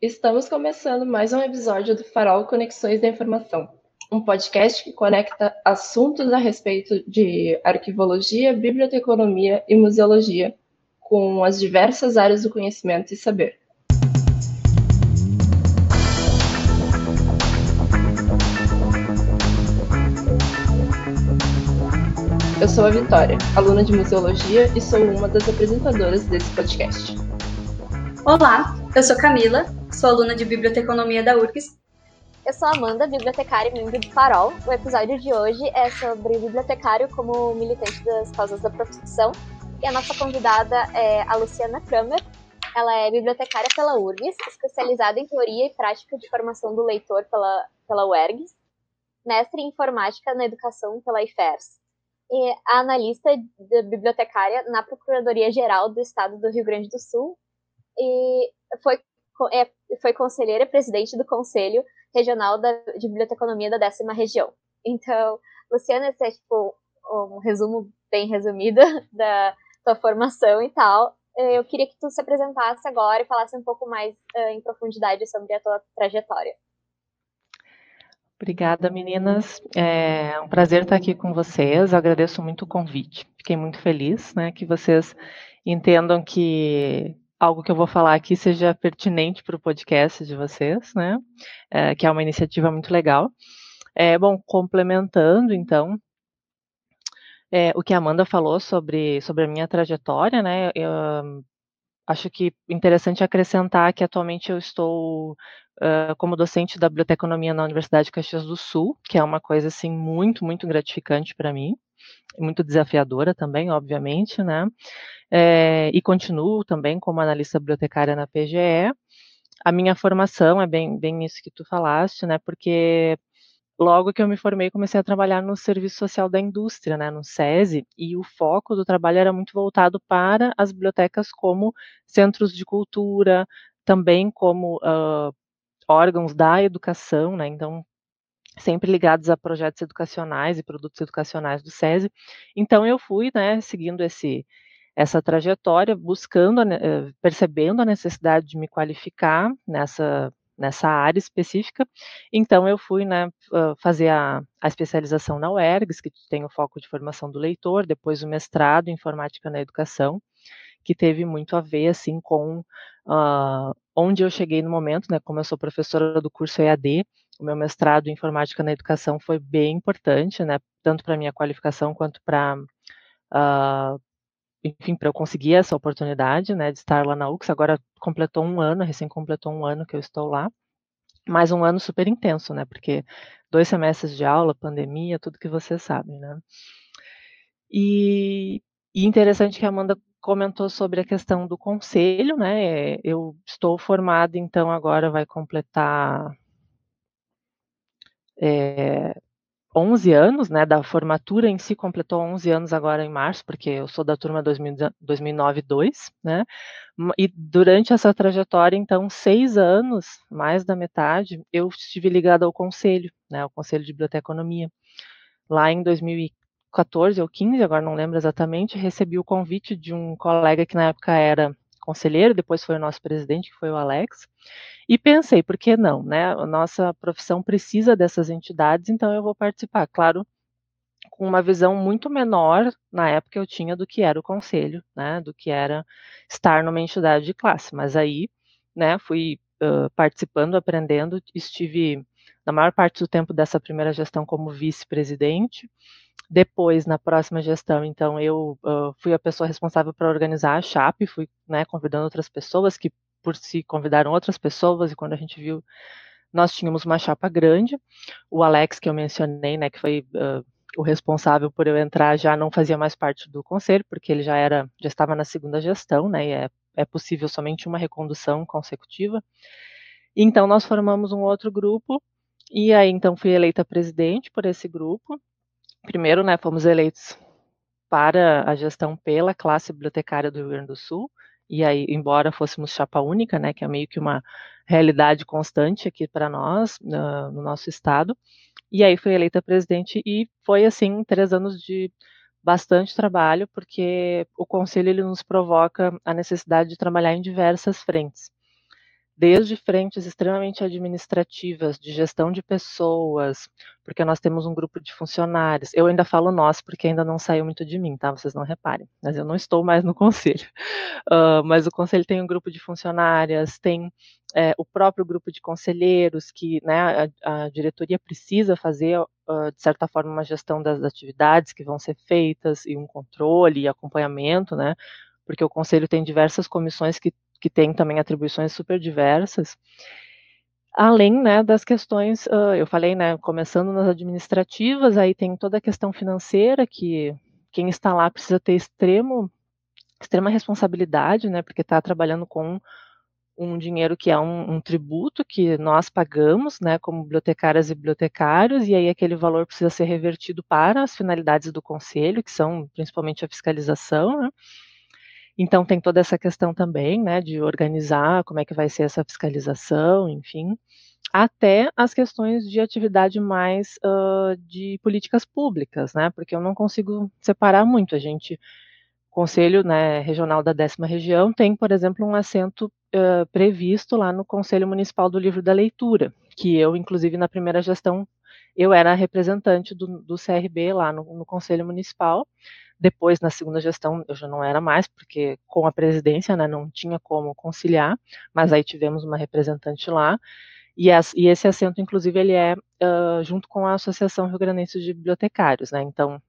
Estamos começando mais um episódio do Farol Conexões da Informação, um podcast que conecta assuntos a respeito de arquivologia, biblioteconomia e museologia com as diversas áreas do conhecimento e saber. Eu sou a Vitória, aluna de museologia e sou uma das apresentadoras desse podcast. Olá, eu sou Camila, sou aluna de biblioteconomia da URGS. Eu sou Amanda, bibliotecária e membro do Farol. O episódio de hoje é sobre bibliotecário como militante das causas da profissão. E a nossa convidada é a Luciana Kramer. Ela é bibliotecária pela URGS, especializada em teoria e prática de formação do leitor pela, pela UERGS, mestre em informática na educação pela IFERS e a analista bibliotecária na Procuradoria-Geral do Estado do Rio Grande do Sul e foi, é, foi conselheira presidente do Conselho Regional da, de Biblioteconomia da décima região. Então, Luciana, esse é tipo um resumo bem resumido da tua formação e tal. Eu queria que tu se apresentasse agora e falasse um pouco mais uh, em profundidade sobre a tua trajetória. Obrigada, meninas. É um prazer estar aqui com vocês. agradeço muito o convite. Fiquei muito feliz, né, que vocês entendam que algo que eu vou falar aqui seja pertinente para o podcast de vocês, né? É, que é uma iniciativa muito legal. É, bom, complementando, então, é, o que a Amanda falou sobre, sobre a minha trajetória, né? Eu, acho que interessante acrescentar que atualmente eu estou uh, como docente da biblioteconomia na Universidade de Caxias do Sul, que é uma coisa assim muito, muito gratificante para mim, muito desafiadora também, obviamente, né? É, e continuo também como analista bibliotecária na PGE. A minha formação é bem, bem isso que tu falaste, né? Porque logo que eu me formei, comecei a trabalhar no serviço social da indústria, né, no SESI, e o foco do trabalho era muito voltado para as bibliotecas como centros de cultura, também como uh, órgãos da educação, né, então sempre ligados a projetos educacionais e produtos educacionais do SESI. Então eu fui, né, seguindo esse essa trajetória, buscando, eh, percebendo a necessidade de me qualificar nessa nessa área específica. Então eu fui né, fazer a, a, especialização na UERGS, que tem o foco de formação do leitor, depois o mestrado em informática na educação, que teve muito a ver assim com uh, onde eu cheguei no momento, né? Como eu sou professora do curso EAD, o meu mestrado em informática na educação foi bem importante, né? Tanto para minha qualificação quanto para uh, enfim, para eu conseguir essa oportunidade, né, de estar lá na UX, agora completou um ano, recém completou um ano que eu estou lá, mais um ano super intenso, né, porque dois semestres de aula, pandemia, tudo que vocês sabem, né. E, e interessante que a Amanda comentou sobre a questão do conselho, né, eu estou formada, então agora vai completar é, 11 anos, né, da formatura em si completou 11 anos agora em março, porque eu sou da turma 2009-2, né, e durante essa trajetória, então, seis anos, mais da metade, eu estive ligada ao conselho, né, ao Conselho de Biblioteconomia. Lá em 2014 ou 15, agora não lembro exatamente, recebi o convite de um colega que na época era conselheiro, depois foi o nosso presidente, que foi o Alex, e pensei, por que não, né? A nossa profissão precisa dessas entidades, então eu vou participar. Claro, com uma visão muito menor na época eu tinha do que era o conselho, né? Do que era estar numa entidade de classe. Mas aí, né? Fui uh, participando, aprendendo, estive na maior parte do tempo dessa primeira gestão como vice-presidente. Depois, na próxima gestão, então, eu uh, fui a pessoa responsável para organizar a CHAP, fui né, convidando outras pessoas que, por si, convidaram outras pessoas, e quando a gente viu, nós tínhamos uma chapa grande. O Alex, que eu mencionei, né, que foi uh, o responsável por eu entrar, já não fazia mais parte do conselho, porque ele já era, já estava na segunda gestão, né, e é, é possível somente uma recondução consecutiva. Então, nós formamos um outro grupo, e aí, então, fui eleita presidente por esse grupo, primeiro, né, fomos eleitos para a gestão pela classe bibliotecária do Rio Grande do Sul, e aí, embora fôssemos chapa única, né, que é meio que uma realidade constante aqui para nós, no, no nosso estado, e aí fui eleita presidente e foi, assim, três anos de bastante trabalho, porque o conselho ele nos provoca a necessidade de trabalhar em diversas frentes. Desde frentes extremamente administrativas, de gestão de pessoas, porque nós temos um grupo de funcionários. Eu ainda falo nós, porque ainda não saiu muito de mim, tá? Vocês não reparem, mas eu não estou mais no conselho. Uh, mas o conselho tem um grupo de funcionárias, tem é, o próprio grupo de conselheiros, que né, a, a diretoria precisa fazer, uh, de certa forma, uma gestão das atividades que vão ser feitas, e um controle e acompanhamento, né? Porque o conselho tem diversas comissões que que tem também atribuições super diversas, além né, das questões, uh, eu falei, né, começando nas administrativas, aí tem toda a questão financeira, que quem está lá precisa ter extremo, extrema responsabilidade, né, porque está trabalhando com um dinheiro que é um, um, tributo que nós pagamos, né, como bibliotecárias e bibliotecários, e aí aquele valor precisa ser revertido para as finalidades do conselho, que são principalmente a fiscalização, né, então tem toda essa questão também, né, de organizar como é que vai ser essa fiscalização, enfim, até as questões de atividade mais uh, de políticas públicas, né, porque eu não consigo separar muito. A gente, o Conselho né, Regional da Décima Região tem, por exemplo, um assento uh, previsto lá no Conselho Municipal do Livro da Leitura, que eu, inclusive, na primeira gestão, eu era representante do, do CRB lá no, no Conselho Municipal, depois, na segunda gestão, eu já não era mais, porque com a presidência né, não tinha como conciliar, mas aí tivemos uma representante lá. E, as, e esse assento, inclusive, ele é uh, junto com a Associação Rio Grandense de Bibliotecários, né? Então,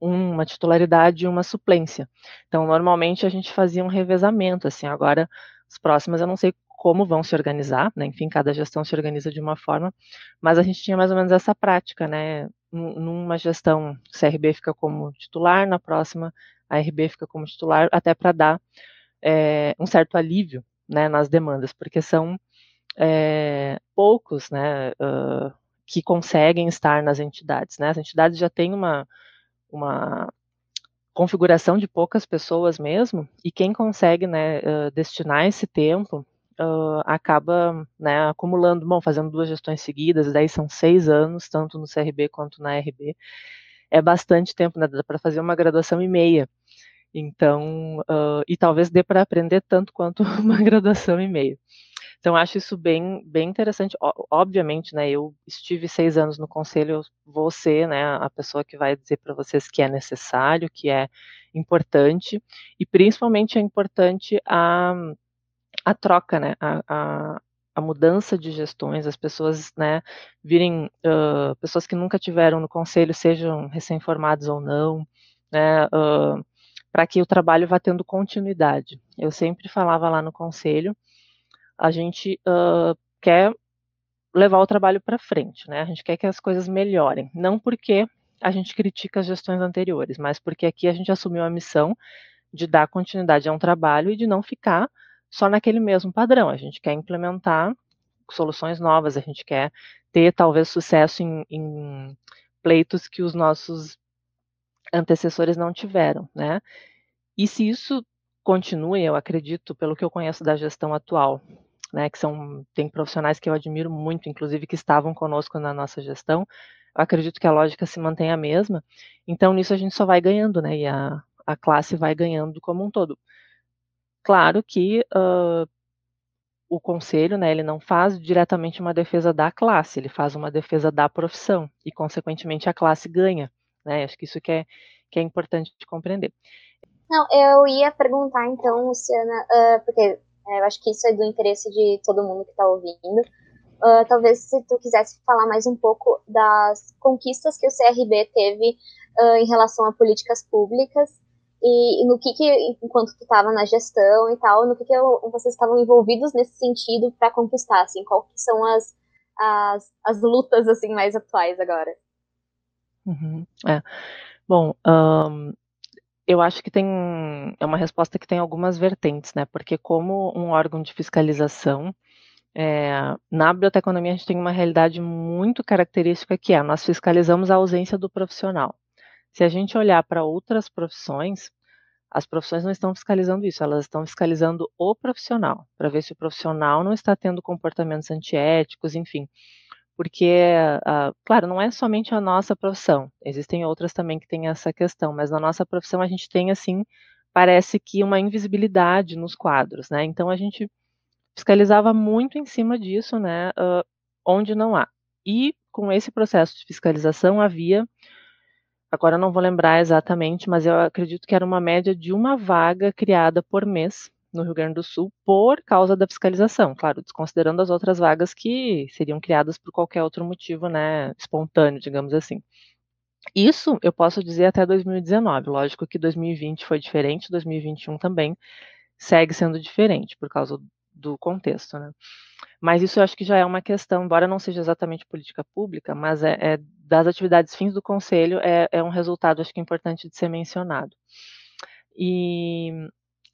uma titularidade e uma suplência. Então, normalmente a gente fazia um revezamento, assim, agora as próximas eu não sei como vão se organizar, né? Enfim, cada gestão se organiza de uma forma, mas a gente tinha mais ou menos essa prática, né? numa gestão, CRB fica como titular, na próxima a RB fica como titular, até para dar é, um certo alívio né, nas demandas, porque são é, poucos né, uh, que conseguem estar nas entidades. Né? As entidades já têm uma, uma configuração de poucas pessoas mesmo, e quem consegue né, uh, destinar esse tempo uh, acaba né, acumulando, bom, fazendo duas gestões seguidas, daí são seis anos, tanto no CRB quanto na RB. É bastante tempo, né, para fazer uma graduação e meia. Então, uh, e talvez dê para aprender tanto quanto uma graduação e meia. Então, acho isso bem, bem interessante. Obviamente, né, eu estive seis anos no conselho, eu vou ser né, a pessoa que vai dizer para vocês que é necessário, que é importante, e principalmente é importante a, a troca, né, a, a, a, mudança de gestões, as pessoas, né, virem uh, pessoas que nunca tiveram no conselho, sejam recém-formados ou não, né, uh, para que o trabalho vá tendo continuidade. Eu sempre falava lá no conselho, a gente uh, quer levar o trabalho para frente, né, a gente quer que as coisas melhorem, não porque a gente critica as gestões anteriores, mas porque aqui a gente assumiu a missão de dar continuidade a um trabalho e de não ficar só naquele mesmo padrão. A gente quer implementar soluções novas, a gente quer ter talvez sucesso em, em pleitos que os nossos antecessores não tiveram, né? E se isso continue, eu acredito, pelo que eu conheço da gestão atual, né, que são tem profissionais que eu admiro muito, inclusive que estavam conosco na nossa gestão, eu acredito que a lógica se mantém a mesma. Então nisso a gente só vai ganhando, né? E a, a classe vai ganhando como um todo. Claro que uh, o conselho, né, ele não faz diretamente uma defesa da classe, ele faz uma defesa da profissão e, consequentemente, a classe ganha. Né? Acho que isso que é, que é importante de compreender. Não, eu ia perguntar então, Luciana, uh, porque é, eu acho que isso é do interesse de todo mundo que está ouvindo. Uh, talvez se tu quisesse falar mais um pouco das conquistas que o CRB teve em relação a políticas públicas e, no que, que enquanto tu estava na gestão e tal, no que, que vocês estavam envolvidos nesse sentido para conquistar, assim, qual que são as, as, as lutas, assim, mais atuais agora? Uhum, é. Bom, um, eu acho que tem, é uma resposta que tem algumas vertentes, né, porque como um órgão de fiscalização, é, na biblioteconomia a gente tem uma realidade muito característica que é, nós fiscalizamos a ausência do profissional. Se a gente olhar para outras profissões, as profissões não estão fiscalizando isso, elas estão fiscalizando o profissional, para ver se o profissional não está tendo comportamentos antiéticos, enfim. Porque, uh, claro, não é somente a nossa profissão, existem outras também que têm essa questão, mas na nossa profissão a gente tem, assim, parece que uma invisibilidade nos quadros, né? Então a gente fiscalizava muito em cima disso, né, uh, onde não há. E com esse processo de fiscalização havia, agora não vou lembrar exatamente, mas eu acredito que era uma média de uma vaga criada por mês no Rio Grande do Sul por causa da fiscalização, claro, desconsiderando as outras vagas que seriam criadas por qualquer outro motivo, né, espontâneo, digamos assim. Isso eu posso dizer até 2019. Lógico que 2020 foi diferente, 2021 também segue sendo diferente por causa do contexto, né? Mas isso eu acho que já é uma questão, embora não seja exatamente política pública, mas é, é das atividades fins do conselho é, é um resultado acho que importante de ser mencionado. E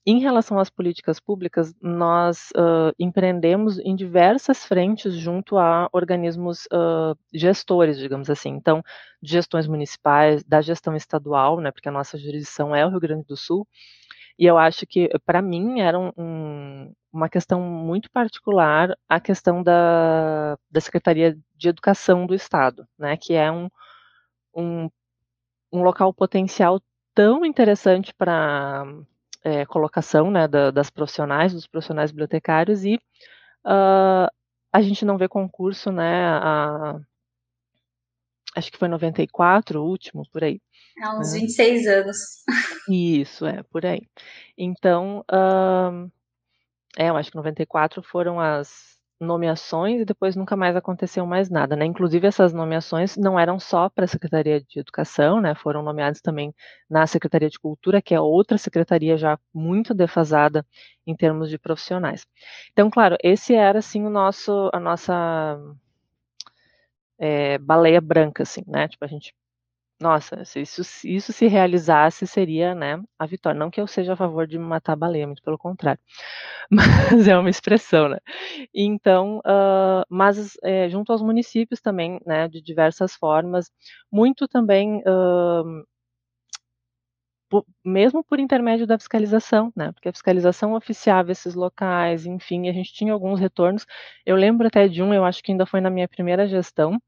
em relação às políticas públicas, nós uh, empreendemos em diversas frentes junto a organismos uh, gestores, digamos assim. Então, gestões municipais, da gestão estadual, né, porque a nossa jurisdição é o Rio Grande do Sul, e eu acho que, para mim, era um, um, uma questão muito particular a questão da, da Secretaria de Educação do Estado, né, que é um, um, um local potencial tão interessante para é, colocação né, da, das profissionais, dos profissionais bibliotecários, e uh, a gente não vê concurso, né, a, acho que foi 94, o último, por aí. Há uns né? 26 anos. Isso, é, por aí. Então, uh, é, eu acho que 94 foram as nomeações e depois nunca mais aconteceu mais nada, né? Inclusive essas nomeações não eram só para a Secretaria de Educação, né? Foram nomeados também na Secretaria de Cultura, que é outra secretaria já muito defasada em termos de profissionais. Então, claro, esse era assim o nosso, a nossa é, baleia branca, assim, né? Tipo a gente nossa, se isso, se isso se realizasse, seria, né, a vitória. Não que eu seja a favor de matar baleia, muito pelo contrário. Mas é uma expressão, né. Então, hã, mas, eh, junto aos municípios também, né, de diversas formas, muito também, hã mesmo por intermédio da fiscalização, né, porque a fiscalização oficiava esses locais, enfim, a gente tinha alguns retornos. Eu lembro até de um, eu acho que ainda foi na minha primeira gestão,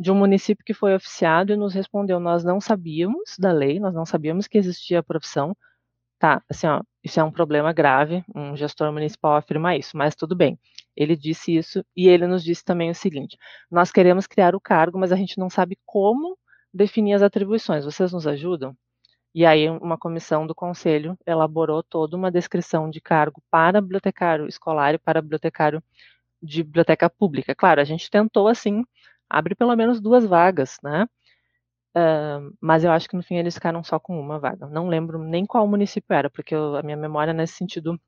de um município que foi oficiado e nos respondeu: "Nós não sabíamos da lei, nós não sabíamos que existia a profissão". Tá, assim, ó, isso é um problema grave, um gestor municipal afirma isso, mas tudo bem. Ele disse isso e ele nos disse também o seguinte: "Nós queremos criar o cargo, mas a gente não sabe como definir as atribuições. Vocês nos ajudam?" E aí uma comissão do conselho elaborou toda uma descrição de cargo para bibliotecário escolar e para bibliotecário de biblioteca pública. Claro, a gente tentou assim, abre pelo menos duas vagas, né? Uh, mas eu acho que no fim eles ficaram só com uma vaga. Não lembro nem qual município era, porque eu, a minha memória nesse sentido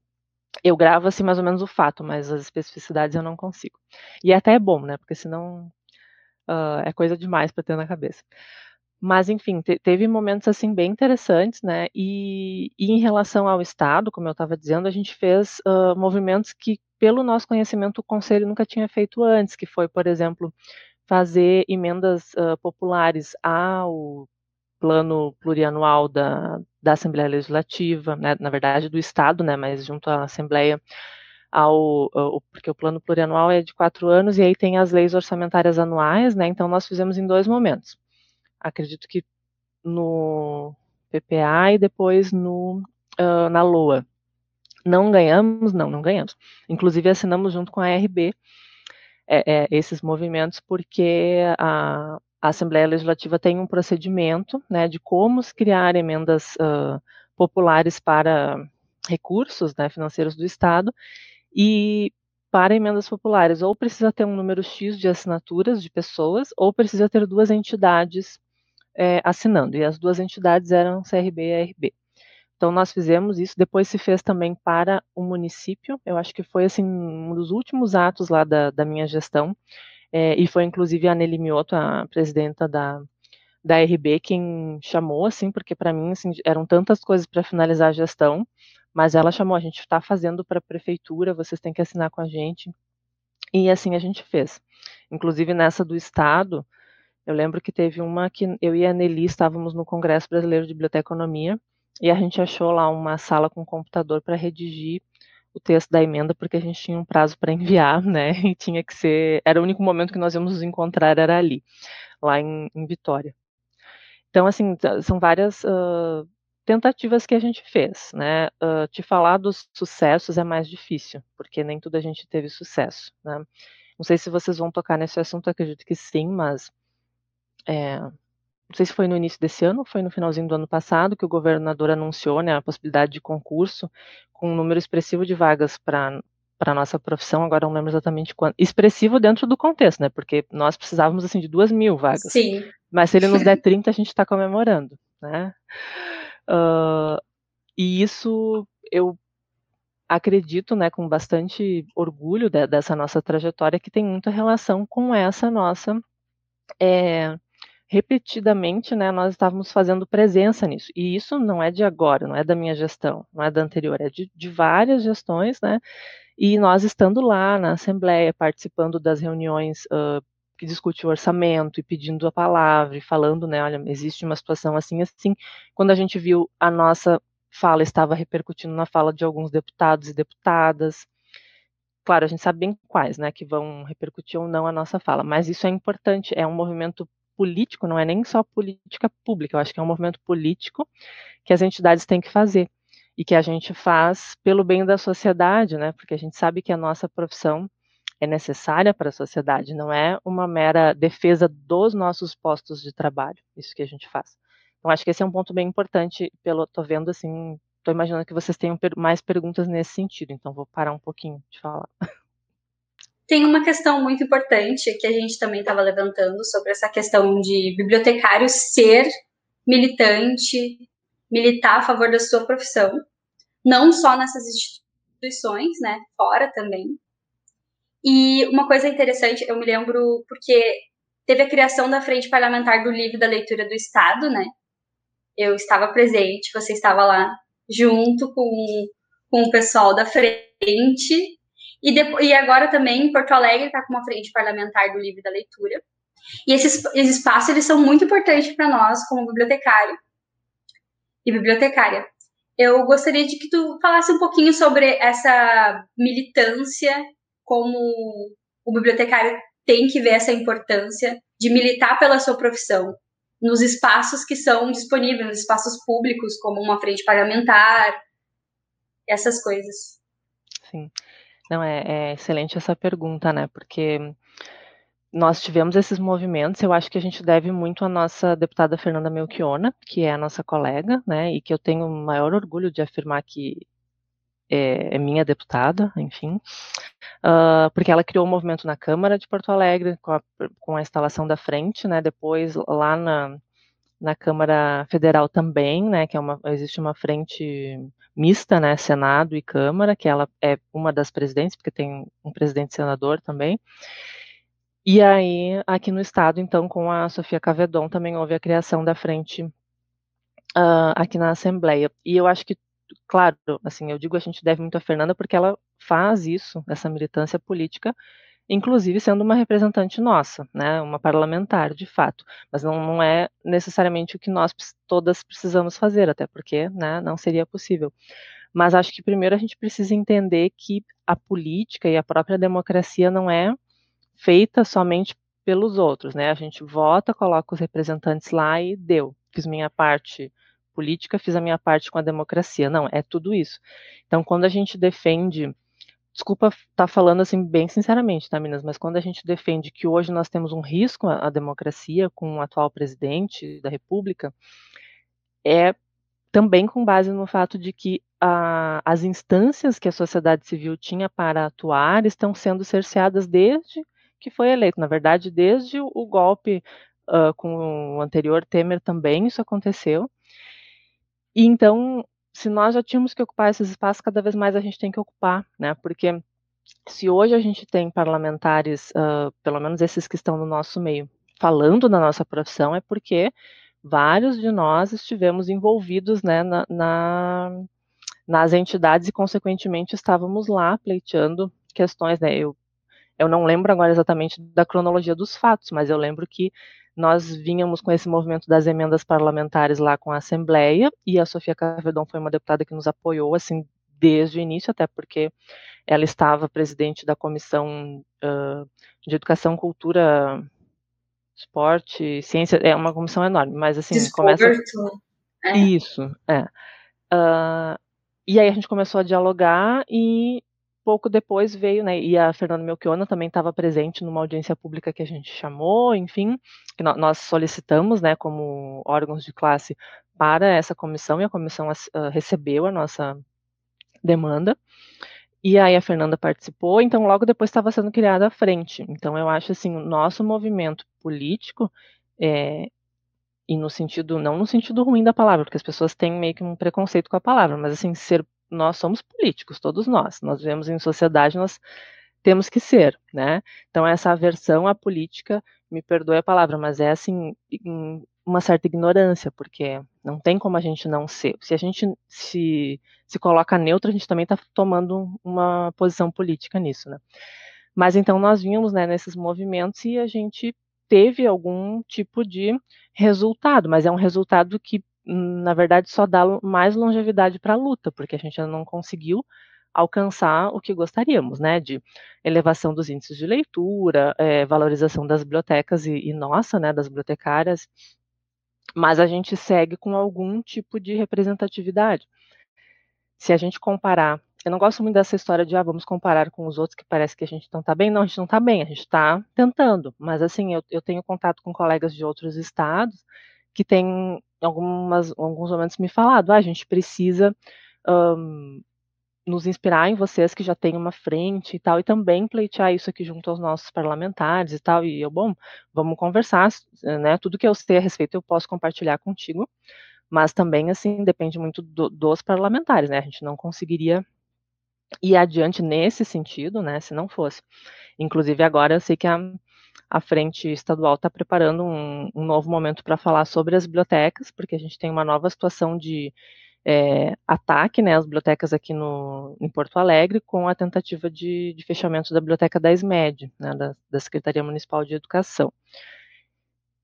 eu gravo assim mais ou menos o fato, mas as especificidades eu não consigo. E até é bom, né? Porque senão uh, é coisa demais para ter na cabeça. Mas enfim, te teve momentos, assim, bem interessantes, né, e e em relação ao Estado, como eu estava dizendo, a gente fez, hã, movimentos que, pelo nosso conhecimento, o conselho nunca tinha feito antes, que foi, por exemplo, fazer emendas, hã, populares ao plano plurianual da da Assembleia Legislativa, né, na verdade do Estado, né, mas junto à Assembleia, ao ao porque o plano plurianual é de 4 anos, e aí tem as leis orçamentárias anuais, né, então nós fizemos em 2 momentos acredito que no PPA e depois no, uh, na LOA. Não ganhamos, não, não ganhamos. Inclusive assinamos junto com a RB é, é, esses movimentos porque a, a, Assembleia Legislativa tem um procedimento né, de como se criar emendas uh, populares para recursos né, financeiros do Estado e para emendas populares ou precisa ter um número X de assinaturas de pessoas ou precisa ter duas entidades é, assinando, e as duas entidades eram CRB e ARB. Então nós fizemos isso, depois se fez também para o município, eu acho que foi assim um dos últimos atos lá da, da minha gestão, é, e foi inclusive a Nelly Mioto, a presidenta da, da RB, quem chamou, assim, porque para mim assim, eram tantas coisas para finalizar a gestão, mas ela chamou, a gente está fazendo para a prefeitura, vocês têm que assinar com a gente, e assim a gente fez. Inclusive nessa do estado, eu lembro que teve uma que eu e a Nelly estávamos no Congresso Brasileiro de Biblioteconomia e a gente achou lá uma sala com computador para redigir o texto da emenda, porque a gente tinha um prazo para enviar, né? E tinha que ser. Era o único momento que nós íamos nos encontrar, era ali, lá em, em Vitória. Então, assim, são várias uh, tentativas que a gente fez, né? Uh, te falar dos sucessos é mais difícil, porque nem tudo a gente teve sucesso, né? Não sei se vocês vão tocar nesse assunto, acredito que sim, mas é, não sei se foi no início desse ano ou foi no finalzinho do ano passado que o governador anunciou né, a possibilidade de concurso com um número expressivo de vagas para para nossa profissão, agora não lembro exatamente quanto. Expressivo dentro do contexto, né? Porque nós precisávamos assim de duas mil vagas. Sim. Mas se ele nos der 30, a gente está comemorando, né? Uh, e isso eu acredito, né, com bastante orgulho de, dessa nossa trajetória, que tem muita relação com essa nossa é, repetidamente, né, nós estávamos fazendo presença nisso. E isso não é de agora, não é da minha gestão, não é da anterior, é de, de várias gestões, né? E nós estando lá na Assembleia, participando das reuniões uh, que discute o orçamento e pedindo a palavra e falando, né, olha, existe uma situação assim, assim, quando a gente viu a nossa fala estava repercutindo na fala de alguns deputados e deputadas, claro, a gente sabe bem quais, né, que vão repercutir ou não a nossa fala, mas isso é importante, é um movimento político, não é nem só política pública, eu acho que é um movimento político que as entidades têm que fazer e que a gente faz pelo bem da sociedade, né? Porque a gente sabe que a nossa profissão é necessária para a sociedade, não é uma mera defesa dos nossos postos de trabalho, isso que a gente faz. Então acho que esse é um ponto bem importante, pelo tô vendo assim, tô imaginando que vocês tenham mais perguntas nesse sentido, então vou parar um pouquinho de falar. Tem uma questão muito importante que a gente também estava levantando sobre essa questão de bibliotecário ser militante, militar a favor da sua profissão, não só nessas instituições, né, fora também. E uma coisa interessante, eu me lembro porque teve a criação da Frente Parlamentar do Livro da Leitura do Estado, né? Eu estava presente, você estava lá junto com, com o pessoal da frente e, depois, e agora também Porto Alegre está com uma frente parlamentar do livro da leitura. E esses, esses espaços eles são muito importantes para nós como bibliotecário e bibliotecária. Eu gostaria de que tu falasse um pouquinho sobre essa militância, como o bibliotecário tem que ver essa importância de militar pela sua profissão nos espaços que são disponíveis, nos espaços públicos, como uma frente parlamentar, essas coisas. Sim. Não, é, é excelente essa pergunta, né? Porque nós tivemos esses movimentos, eu acho que a gente deve muito à nossa deputada Fernanda Melchiona, que é a nossa colega, né, e que eu tenho o maior orgulho de afirmar que é, é minha deputada, enfim, uh, porque ela criou o um movimento na Câmara de Porto Alegre, com a, com a instalação da frente, né, depois lá na, na Câmara Federal também, né, que é uma, existe uma frente mista, né, Senado e Câmara, que ela é uma das presidentes, porque tem um presidente senador também. E aí, aqui no estado, então, com a Sofia Cavedon, também houve a criação da frente uh, aqui na Assembleia. E eu acho que, claro, assim, eu digo a gente deve muito a Fernanda porque ela faz isso, essa militância política, inclusive sendo uma representante nossa, né, uma parlamentar, de fato, mas não, não é necessariamente o que nós todas precisamos fazer, até porque, né, não seria possível. Mas acho que primeiro a gente precisa entender que a política e a própria democracia não é feita somente pelos outros, né? A gente vota, coloca os representantes lá e deu. Fiz minha parte política, fiz a minha parte com a democracia. Não, é tudo isso. Então, quando a gente defende desculpa estar tá falando assim bem sinceramente, tá, Minas? Mas quando a gente defende que hoje nós temos um risco à, democracia com o atual presidente da República, é também com base no fato de que a, as instâncias que a sociedade civil tinha para atuar estão sendo cerceadas desde que foi eleito. Na verdade, desde o, o golpe uh, com o anterior Temer também isso aconteceu. E então se nós já tínhamos que ocupar esses espaços, cada vez mais a gente tem que ocupar, né? Porque se hoje a gente tem parlamentares, uh, pelo menos esses que estão no nosso meio, falando da nossa profissão, é porque vários de nós estivemos envolvidos né, na, na, nas entidades e, consequentemente, estávamos lá pleiteando questões. Né? Eu, eu não lembro agora exatamente da cronologia dos fatos, mas eu lembro que nós vínhamos com esse movimento das emendas parlamentares lá com a Assembleia, e a Sofia Cavedon foi uma deputada que nos apoiou, assim, desde o início, até porque ela estava presidente da Comissão uh, de Educação, Cultura, Esporte, Ciência, é uma comissão enorme, mas assim, Desporto. começa... É. Isso, é. Uh, e aí a gente começou a dialogar e pouco depois veio, né, e a Fernanda Melchiona também estava presente numa audiência pública que a gente chamou, enfim, que nós solicitamos, né, como órgãos de classe para essa comissão, e a comissão uh, recebeu a nossa demanda, e aí a Fernanda participou, então logo depois estava sendo criada a frente. Então eu acho assim, o nosso movimento político, é, e no sentido, não no sentido ruim da palavra, porque as pessoas têm meio que um preconceito com a palavra, mas assim, ser, nós somos políticos, todos nós, nós vivemos em sociedade, nós temos que ser, né? Então essa aversão à política, me perdoe a palavra, mas é assim, uma certa ignorância, porque não tem como a gente não ser. Se a gente se, se coloca neutro, a gente também está tomando uma posição política nisso, né? Mas então nós vimos né, nesses movimentos e a gente teve algum tipo de resultado, mas é um resultado que, na verdade, só dá mais longevidade para a luta, porque a gente ainda não conseguiu alcançar o que gostaríamos, né, de elevação dos índices de leitura, é, valorização das bibliotecas e, e, nossa, né, das bibliotecárias, mas a gente segue com algum tipo de representatividade. Se a gente comparar eu não gosto muito dessa história de, ah, vamos comparar com os outros que parece que a gente não está bem. Não, a gente não está bem, a gente está tentando. Mas, assim, eu, eu tenho contato com colegas de outros estados que têm, em algumas, alguns momentos, me falado, ah, a gente precisa um, nos inspirar em vocês que já têm uma frente e tal, e também pleitear isso aqui junto aos nossos parlamentares e tal. E eu, bom, vamos conversar, né? Tudo que eu sei a respeito eu posso compartilhar contigo, mas também, assim, depende muito do, dos parlamentares, né? A gente não conseguiria ir adiante nesse sentido, né, se não fosse. Inclusive agora eu sei que a, a frente estadual está preparando um, um, novo momento para falar sobre as bibliotecas, porque a gente tem uma nova situação de é, ataque, né, às bibliotecas aqui no, em Porto Alegre, com a tentativa de, de fechamento da biblioteca da SMED, né, da, da, Secretaria Municipal de Educação.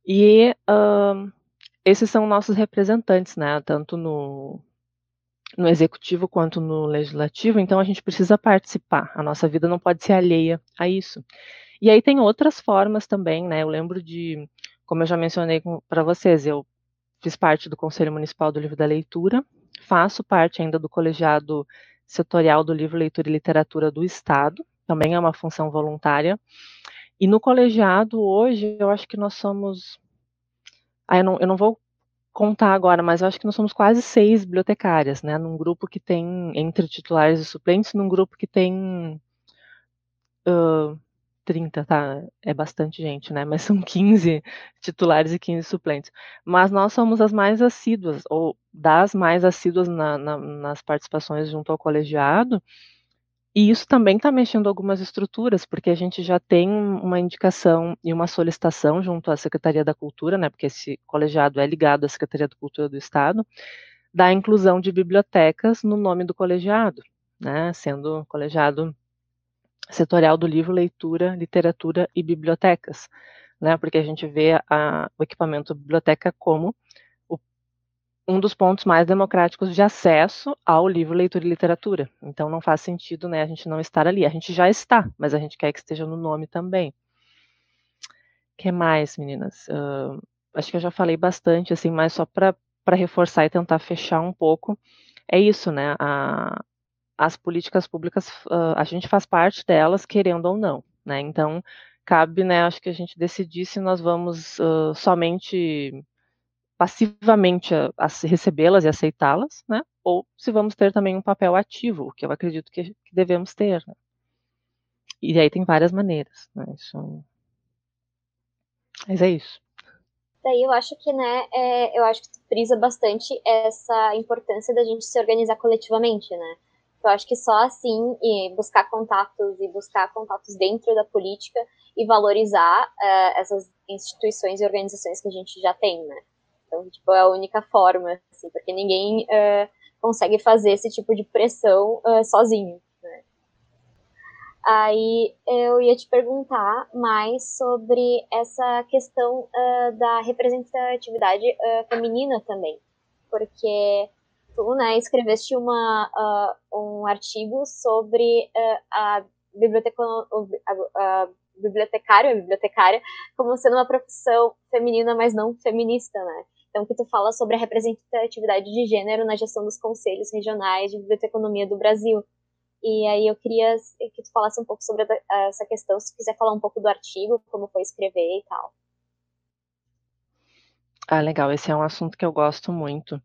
E uh, esses são nossos representantes, né, tanto no, no executivo quanto no legislativo, então a gente precisa participar. A nossa vida não pode ser alheia a isso. E aí tem outras formas também, né? Eu lembro de, como eu já mencionei para vocês, eu fiz parte do Conselho Municipal do Livro da Leitura, faço parte ainda do colegiado setorial do Livro, Leitura e Literatura do Estado, também é uma função voluntária. E no colegiado, hoje, eu acho que nós somos. Ah, eu, não, eu não vou contar agora, mas eu acho que nós somos quase seis bibliotecárias, né? Num grupo que tem, entre titulares e suplentes, num grupo que tem uh, 30, tá? É bastante gente, né? Mas são 15 titulares e 15 suplentes. Mas nós somos as mais assíduas, ou das mais assíduas na, na, nas participações junto ao colegiado, e isso também está mexendo algumas estruturas, porque a gente já tem uma indicação e uma solicitação junto à Secretaria da Cultura, né, porque esse colegiado é ligado à Secretaria da Cultura do Estado, da inclusão de bibliotecas no nome do colegiado, né, sendo colegiado setorial do livro, leitura, literatura e bibliotecas, né, porque a gente vê a, o equipamento biblioteca como um dos pontos mais democráticos de acesso ao livro, leitura e literatura. Então não faz sentido, né, a gente não estar ali. A gente já está, mas a gente quer que esteja no nome também. Que mais, meninas? Uh, acho que eu já falei bastante, assim, mas só para reforçar e tentar fechar um pouco, é isso, né? A, as políticas públicas, uh, a gente faz parte delas, querendo ou não, né? Então, cabe, né, acho que a gente decidir se nós vamos uh, somente passivamente a, a recebê-las e aceitá-las, né? Ou se vamos ter também um papel ativo, que eu acredito que, que devemos ter. Né? E aí tem várias maneiras, né? Isso... Mas é isso. Daí eu acho que, né, é, eu acho que frisa bastante essa importância da gente se organizar coletivamente, né? Eu acho que só assim, e buscar contatos e buscar contatos dentro da política e valorizar uh, essas instituições e organizações que a gente já tem, né? Então, tipo, é a única forma, assim, porque ninguém uh, consegue fazer esse tipo de pressão uh, sozinho. Né? Aí eu ia te perguntar mais sobre essa questão uh, da representatividade feminina também, porque tu, né, escreveste uma, um artigo sobre a biblioteca, a, a bibliotecário, bibliotecária, como sendo uma profissão feminina, mas não feminista, né? Então que tu fala sobre a representatividade de gênero na gestão dos conselhos regionais de biblioteconomia do Brasil. E aí eu queria que tu falasse um pouco sobre essa questão, se quiser falar um pouco do artigo, como foi escrever e tal. Ah, legal. Esse é um assunto que eu gosto muito.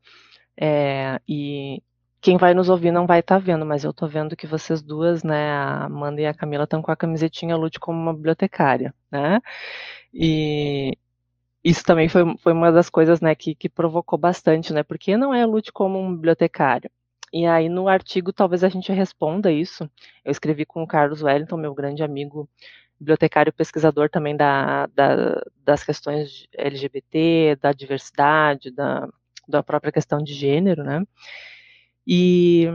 É, e quem vai nos ouvir não vai estar tá vendo, mas eu estou vendo que vocês duas, né, a Amanda e a Camila, estão com a camisetinha Lute como uma bibliotecária, né? E isso também foi, foi uma das coisas, né, que, que provocou bastante, né? Porque não é Lute como um bibliotecário. E aí no artigo talvez a gente responda isso. Eu escrevi com o Carlos Wellington, meu grande amigo bibliotecário pesquisador também da, da, das questões LGBT, da diversidade, da, da própria questão de gênero, né? E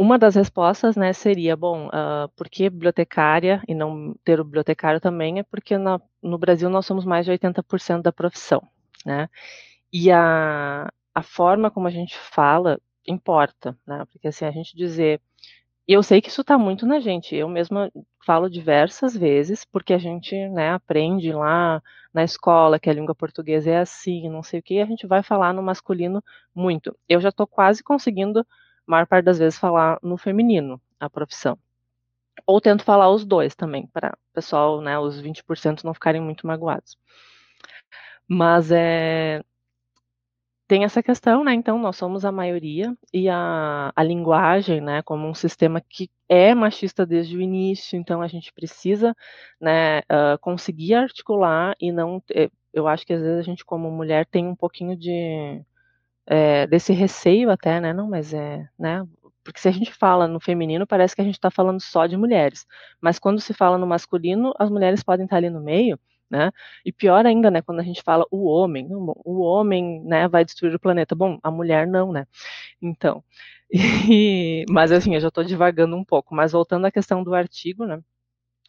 uma das respostas, né, seria, bom, uh, por que bibliotecária e não ter o bibliotecário também é porque na, no Brasil nós somos mais de 80% da profissão, né? E a, a forma como a gente fala importa, né? Porque assim, a gente dizer eu sei que isso está muito na gente. Eu mesma falo diversas vezes, porque a gente né, aprende lá na escola que a língua portuguesa é assim, não sei o que, a gente vai falar no masculino muito. Eu já estou quase conseguindo, maior parte das vezes, falar no feminino a profissão. Ou tento falar os dois também, para o pessoal, né, os 20% não ficarem muito magoados. Mas é, tem essa questão, né? Então, nós somos a maioria e a, a linguagem, né, como um sistema que é machista desde o início, então a gente precisa, né, uh, conseguir articular e não. Eu acho que às vezes a gente, como mulher, tem um pouquinho de. É, desse receio até, né? Não, mas é, né? Porque se a gente fala no feminino, parece que a gente está falando só de mulheres. Mas quando se fala no masculino, as mulheres podem estar ali no meio né? E pior ainda, né, quando a gente fala o homem, o homem, né, vai destruir o planeta. Bom, a mulher não, né? Então, e, mas assim, eu já estou divagando um pouco. Mas voltando à questão do artigo, né?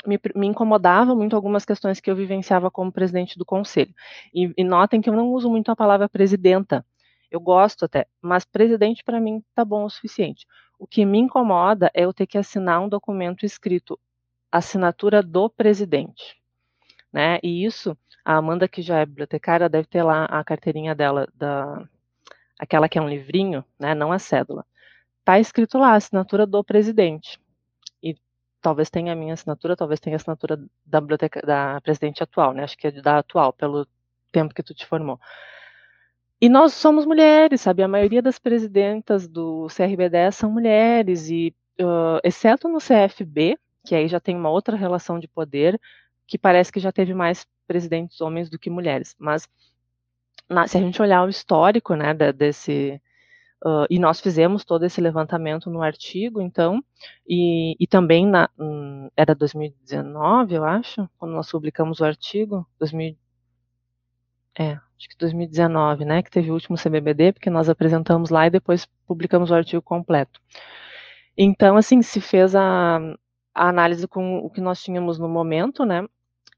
Me, me, incomodava muito algumas questões que eu vivenciava como presidente do conselho. E, e notem que eu não uso muito a palavra presidenta. Eu gosto até, mas presidente para mim tá bom o suficiente. O que me incomoda é eu ter que assinar um documento escrito assinatura do presidente né? E isso, a Amanda, que já é bibliotecária, deve ter lá a carteirinha dela, da, aquela que é um livrinho, né? Não a cédula. Tá escrito lá, assinatura do presidente. E talvez tenha a minha assinatura, talvez tenha a assinatura da biblioteca, da presidente atual, né? Acho que é da atual, pelo tempo que tu te formou. E nós somos mulheres, sabe? A maioria das presidentas do CRB10 são mulheres, e uh, exceto no CFB, que aí já tem uma outra relação de poder, que parece que já teve mais presidentes homens do que mulheres. Mas na, se a gente olhar o histórico, né, desse uh, e nós fizemos todo esse levantamento no artigo, então, e, e também na um, era 2019, eu acho, quando nós publicamos o artigo, 2000, é, acho que 2019, né, que teve o último CBBD, porque nós apresentamos lá e depois publicamos o artigo completo. Então, assim, se fez a, a análise com o que nós tínhamos no momento, né,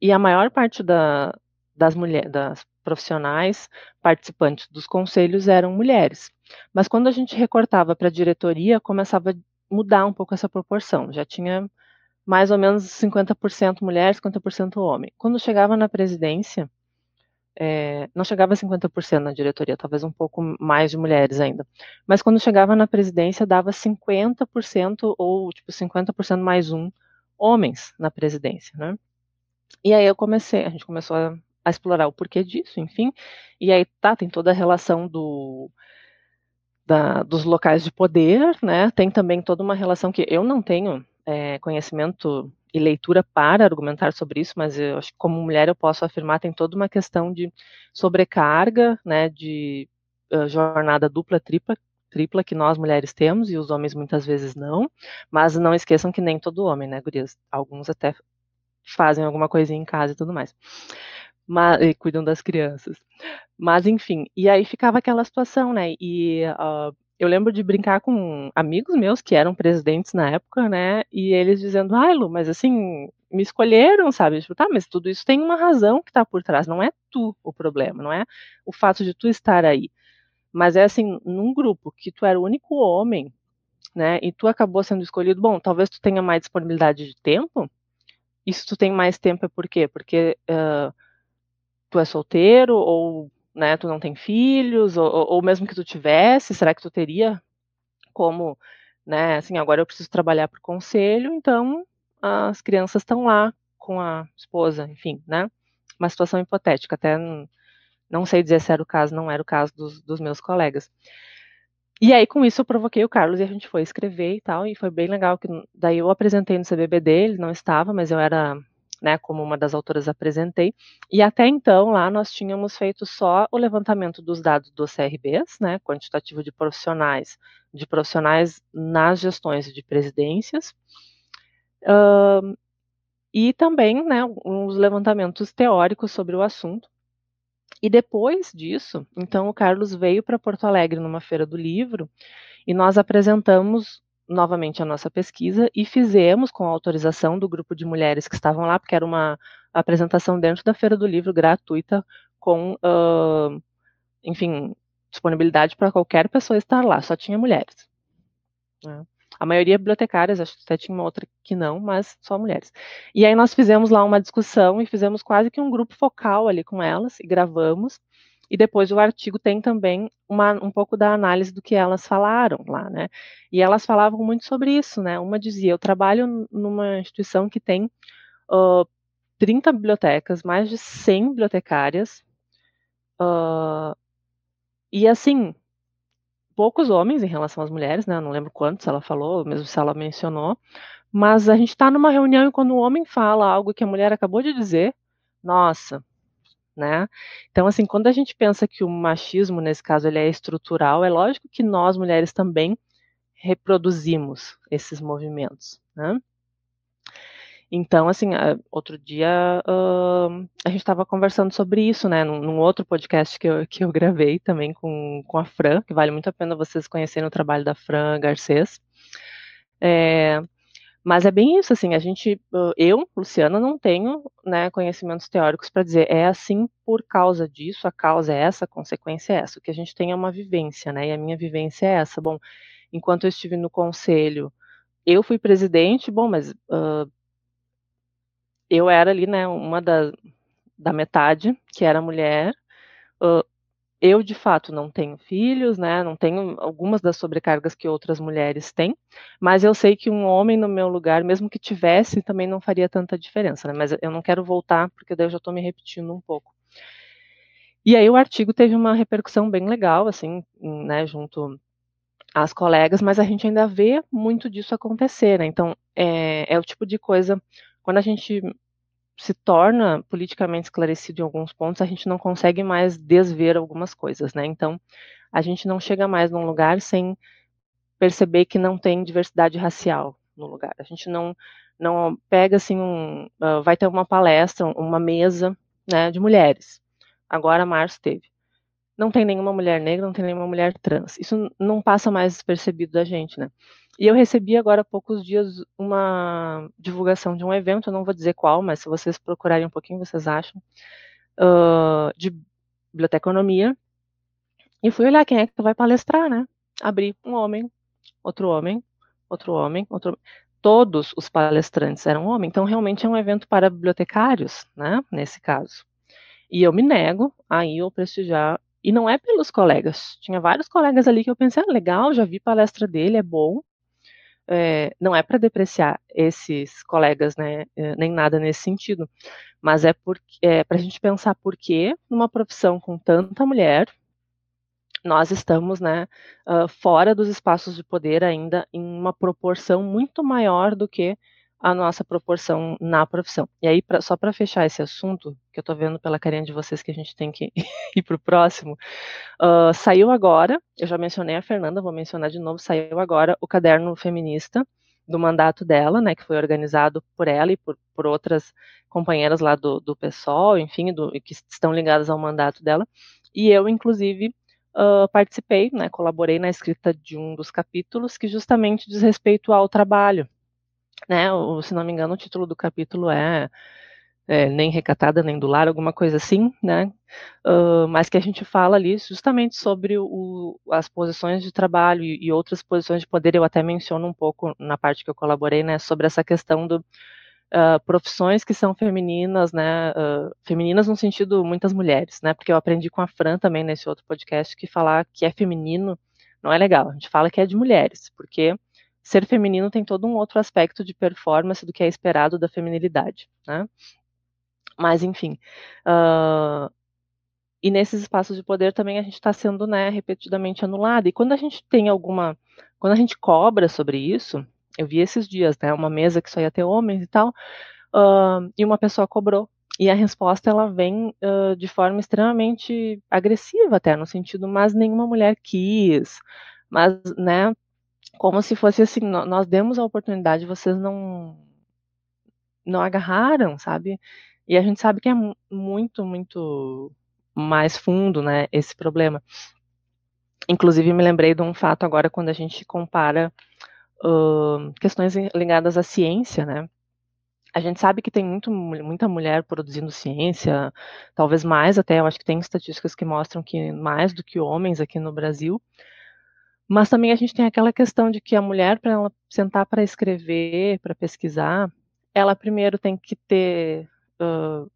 e a maior parte da, das mulheres, das profissionais participantes dos conselhos eram mulheres. Mas quando a gente recortava para a diretoria, começava a mudar um pouco essa proporção. Já tinha mais ou menos 50% mulher, 50% homem. Quando chegava na presidência, é, não chegava a 50% na diretoria, talvez um pouco mais de mulheres ainda. Mas quando chegava na presidência, dava 50% ou tipo 50% mais um homens na presidência, né? E aí eu comecei, a gente começou a, a, explorar o porquê disso, enfim. E aí tá, tem toda a relação do, da, dos locais de poder, né? Tem também toda uma relação que eu não tenho é, conhecimento e leitura para argumentar sobre isso, mas eu acho que como mulher eu posso afirmar tem toda uma questão de sobrecarga, né? De uh, jornada dupla, tripla, tripla que nós mulheres temos e os homens muitas vezes não, mas não esqueçam que nem todo homem, né, gurias? Alguns até fazem alguma coisinha em casa e tudo mais. Mas, e cuidam das crianças. Mas, enfim, e aí ficava aquela situação, né? E uh, eu lembro de brincar com amigos meus que eram presidentes na época, né? E eles dizendo, ai, Lu, mas assim, me escolheram, sabe? Tipo, tá, mas tudo isso tem uma razão que tá por trás, não é tu o problema, não é o fato de tu estar aí. Mas é assim, num grupo que tu era o único homem, né? E tu acabou sendo escolhido, bom, talvez tu tenha mais disponibilidade de tempo, e se tu tem mais tempo é por quê? Porque uh, tu é solteiro ou né, tu não tem filhos, ou, ou mesmo que tu tivesse, será que tu teria como, né, assim, agora eu preciso trabalhar para o conselho, então as crianças estão lá com a esposa, enfim, né, uma situação hipotética, até não sei dizer se era o caso, não era o caso dos, dos meus colegas. E aí, com isso, eu provoquei o Carlos e a gente foi escrever e tal, e foi bem legal, que daí eu apresentei no CBBD, ele não estava, mas eu era né, como uma das autoras apresentei. E até então, lá nós tínhamos feito só o levantamento dos dados dos CRBs, né, quantitativo de profissionais, de profissionais nas gestões de presidências, uh, e também, né, uns levantamentos teóricos sobre o assunto. E depois disso, então o Carlos veio para Porto Alegre numa feira do livro e nós apresentamos novamente a nossa pesquisa e fizemos com a autorização do grupo de mulheres que estavam lá, porque era uma apresentação dentro da Feira do Livro gratuita, com, uh, enfim, disponibilidade para qualquer pessoa estar lá, só tinha mulheres. Né? A maioria bibliotecárias, acho que até tinha uma outra que não, mas só mulheres. E aí nós fizemos lá uma discussão e fizemos quase que um grupo focal ali com elas e gravamos. E depois o artigo tem também uma, um pouco da análise do que elas falaram lá, né? E elas falavam muito sobre isso, né? Uma dizia: eu trabalho numa instituição que tem uh, 30 bibliotecas, mais de 100 bibliotecárias, uh, e assim, poucos homens em relação às mulheres, né? Eu não lembro quantos ela falou, mesmo se ela mencionou, mas a gente está numa reunião e quando um homem fala algo que a mulher acabou de dizer, nossa, né? Então, assim, quando a gente pensa que o machismo, nesse caso, ele é estrutural, é lógico que nós, mulheres, também reproduzimos esses movimentos, né? Então, assim, outro dia uh, a gente estava conversando sobre isso, né, num, num, outro podcast que eu, que eu gravei também com, com a Fran, que vale muito a pena vocês conhecerem o trabalho da Fran Garcês. É, mas é bem isso, assim, a gente, eu, Luciana, não tenho né, conhecimentos teóricos para dizer é assim por causa disso, a causa é essa, a consequência é essa. O que a gente tem é uma vivência, né? E a minha vivência é essa. Bom, enquanto eu estive no conselho, eu fui presidente, bom, mas uh, eu era ali, né, uma da, da metade que era mulher. Eu, de fato, não tenho filhos, né? Não tenho algumas das sobrecargas que outras mulheres têm, mas eu sei que um homem no meu lugar, mesmo que tivesse, também não faria tanta diferença, né? Mas eu não quero voltar, porque daí eu já estou me repetindo um pouco. E aí o artigo teve uma repercussão bem legal, assim, né, junto às colegas, mas a gente ainda vê muito disso acontecer, né? Então, é, é o tipo de coisa, quando a gente se torna politicamente esclarecido em alguns pontos, a gente não consegue mais desver algumas coisas, né? Então, a gente não chega mais num lugar sem perceber que não tem diversidade racial no lugar. A gente não não pega assim um, uh, vai ter uma palestra, uma mesa, né, de mulheres. Agora março teve. Não tem nenhuma mulher negra, não tem nenhuma mulher trans. Isso não passa mais despercebido da gente, né? E eu recebi agora há poucos dias uma divulgação de um evento, eu não vou dizer qual, mas se vocês procurarem um pouquinho, vocês acham, uh, de biblioteconomia. E fui olhar quem é que vai palestrar, né? Abri um homem, outro homem, outro homem, outro Todos os palestrantes eram homens, então realmente é um evento para bibliotecários, né? Nesse caso. E eu me nego a ir ou prestigiar e não é pelos colegas. Tinha vários colegas ali que eu pensei, ah, legal, já vi palestra dele, é bom, é, não é para depreciar esses colegas, né, é, nem nada nesse sentido, mas é, é para a gente pensar por que numa profissão com tanta mulher, nós estamos né, uh, fora dos espaços de poder ainda em uma proporção muito maior do que a nossa proporção na profissão. E aí, pra, só para fechar esse assunto, que eu estou vendo pela carinha de vocês que a gente tem que ir para o próximo, uh, saiu agora, eu já mencionei a Fernanda, vou mencionar de novo, saiu agora o caderno feminista do mandato dela, né, que foi organizado por ela e por, por outras companheiras lá do, do PSOL, enfim, do, que estão ligadas ao mandato dela, e eu, inclusive, uh, participei, né, colaborei na escrita de um dos capítulos que justamente diz respeito ao trabalho, né? O, se não me engano, o título do capítulo é, é nem recatada nem do lar, alguma coisa assim, né? Uh, mas que a gente fala ali justamente sobre o, as posições de trabalho e, e, outras posições de poder. Eu até menciono um pouco na parte que eu colaborei, né? Sobre essa questão do uh, profissões que são femininas, né, uh, femininas no sentido muitas mulheres, né, porque eu aprendi com a Fran também nesse outro podcast que falar que é feminino não é legal, a gente fala que é de mulheres, porque ser feminino tem todo um outro aspecto de performance do que é esperado da feminilidade, né? Mas, enfim, uh, e nesses espaços de poder também a gente está sendo, né, repetidamente anulado. E quando a gente tem alguma, quando a gente cobra sobre isso, eu vi esses dias, né, uma mesa que só ia ter homens e tal, uh, e uma pessoa cobrou. E a resposta ela vem uh, de forma extremamente agressiva até no sentido, mas nenhuma mulher quis, mas, né, como se fosse assim, nós demos a oportunidade, vocês não não agarraram, sabe? E a gente sabe que é muito, muito mais fundo, né, esse problema. Inclusive, me lembrei de um fato agora quando a gente compara uh, questões ligadas à ciência, né? A gente sabe que tem muito, muita mulher produzindo ciência, talvez mais até, eu acho que tem estatísticas que mostram que mais do que homens aqui no Brasil, mas também a gente tem aquela questão de que a mulher, para ela sentar para escrever, para pesquisar, ela primeiro tem que ter. Uh,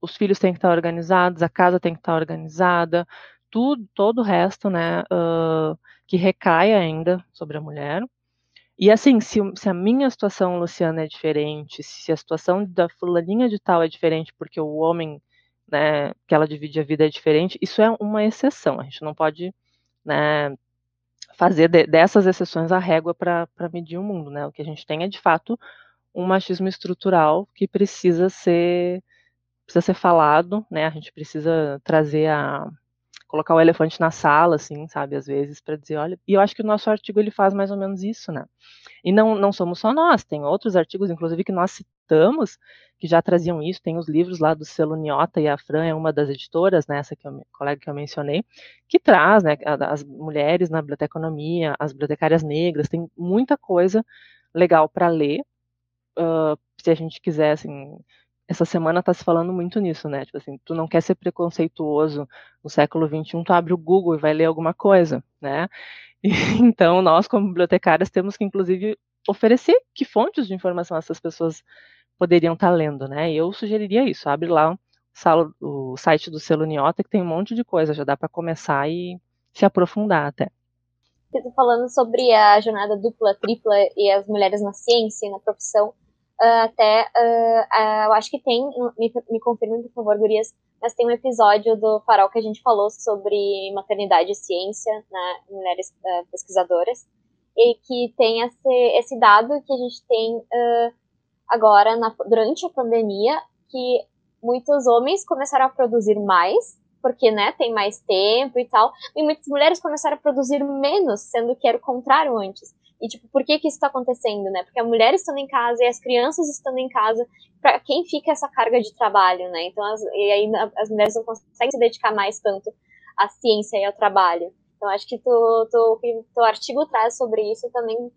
os filhos têm que estar organizados, a casa tem que estar organizada, tudo, todo o resto, né, uh, que recai ainda sobre a mulher. E assim, se, se, a minha situação, Luciana, é diferente, se a situação da fulaninha de tal é diferente porque o homem, né, que ela divide a vida é diferente, isso é uma exceção. A gente não pode, né, fazer de, dessas exceções a régua para medir o mundo, né? O que a gente tem é de fato um machismo estrutural que precisa ser precisa ser falado, né? A gente precisa trazer a colocar o elefante na sala, assim, sabe, às vezes, para dizer, olha, e eu acho que o nosso artigo ele faz mais ou menos isso, né? E não, não somos só nós, tem outros artigos, inclusive, que nós citamos, que já traziam isso, tem os livros lá do selo Niota, e a Fran é uma das editoras, né, essa que eu, colega que eu mencionei, que traz, né, as mulheres na biblioteconomia, as bibliotecárias negras, tem muita coisa legal para ler, uh, se a gente quiser, assim, essa semana está se falando muito nisso, né? Tipo assim, tu não quer ser preconceituoso no século XXI, tu abre o Google e vai ler alguma coisa, né? E, então, nós, como bibliotecárias, temos que, inclusive, oferecer que fontes de informação essas pessoas poderiam estar tá lendo, né? E eu sugeriria isso, abre lá o site do Selo Niota, que tem um monte de coisa, já dá para começar e se aprofundar até. Você está falando sobre a jornada dupla, tripla e as mulheres na ciência e na profissão. Uh, até, uh, uh, eu acho que tem, me, me confirmem, por favor, gurias, mas tem um episódio do Farol que a gente falou sobre maternidade e ciência, né, mulheres pesquisadoras, e que tem esse, esse dado que a gente tem agora, na, durante a pandemia, que muitos homens começaram a produzir mais, porque, né, tem mais tempo e tal, e muitas mulheres começaram a produzir menos, sendo que era o contrário antes. E, tipo, por que que isso está acontecendo, né? Porque a mulher estando em casa e as crianças estando em casa, para quem fica essa carga de trabalho, né? Então, as, e aí as mulheres não conseguem se dedicar mais tanto à ciência e ao trabalho. Então, acho que tu, tu, que teu artigo traz sobre isso também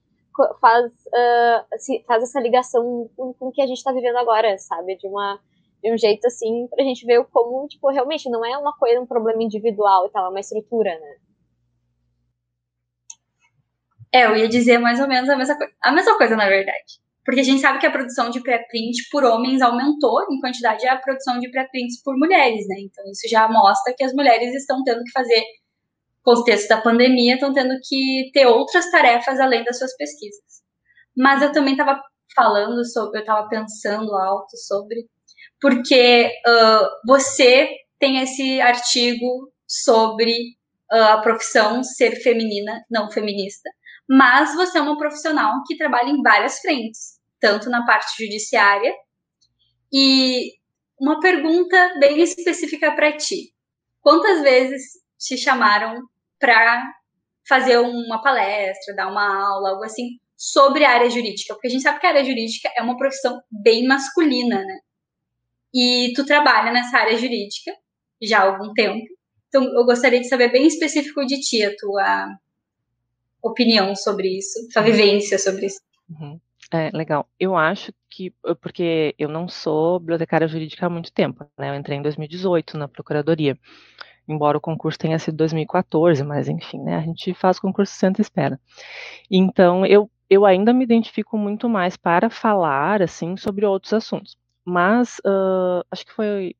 faz, uh, faz essa ligação com, com o que a gente está vivendo agora, sabe? De uma de um jeito assim, pra gente ver como, tipo, realmente não é uma coisa, um problema individual e tal, é uma estrutura, né? É, eu ia dizer mais ou menos a mesma coisa. A mesma coisa, na verdade. Porque a gente sabe que a produção de pré-print por homens aumentou em quantidade a produção de pré-prints por mulheres, né? Então isso já mostra que as mulheres estão tendo que fazer, contexto da pandemia, estão tendo que ter outras tarefas além das suas pesquisas. Mas eu também estava falando sobre, eu estava pensando alto sobre, porque uh, você tem esse artigo sobre uh, a profissão ser feminina, não feminista mas você é uma profissional que trabalha em várias frentes, tanto na parte judiciária e uma pergunta bem específica para ti. Quantas vezes te chamaram para fazer uma palestra, dar uma aula, algo assim, sobre a área jurídica? Porque a gente sabe que a área jurídica é uma profissão bem masculina, né? E tu trabalha nessa área jurídica já há algum tempo. Então, eu gostaria de saber bem específico de ti, a tua opinião sobre isso, sua uhum. vivência sobre isso. Uhum. É, legal. Eu acho que, porque eu não sou bibliotecária jurídica há muito tempo, né? Eu entrei em 2018 na Procuradoria, embora o concurso tenha sido 2014, mas enfim, né? A gente faz concurso senta e espera. Então, eu eu ainda me identifico muito mais para falar, assim, sobre outros assuntos. Mas, uh, acho que foi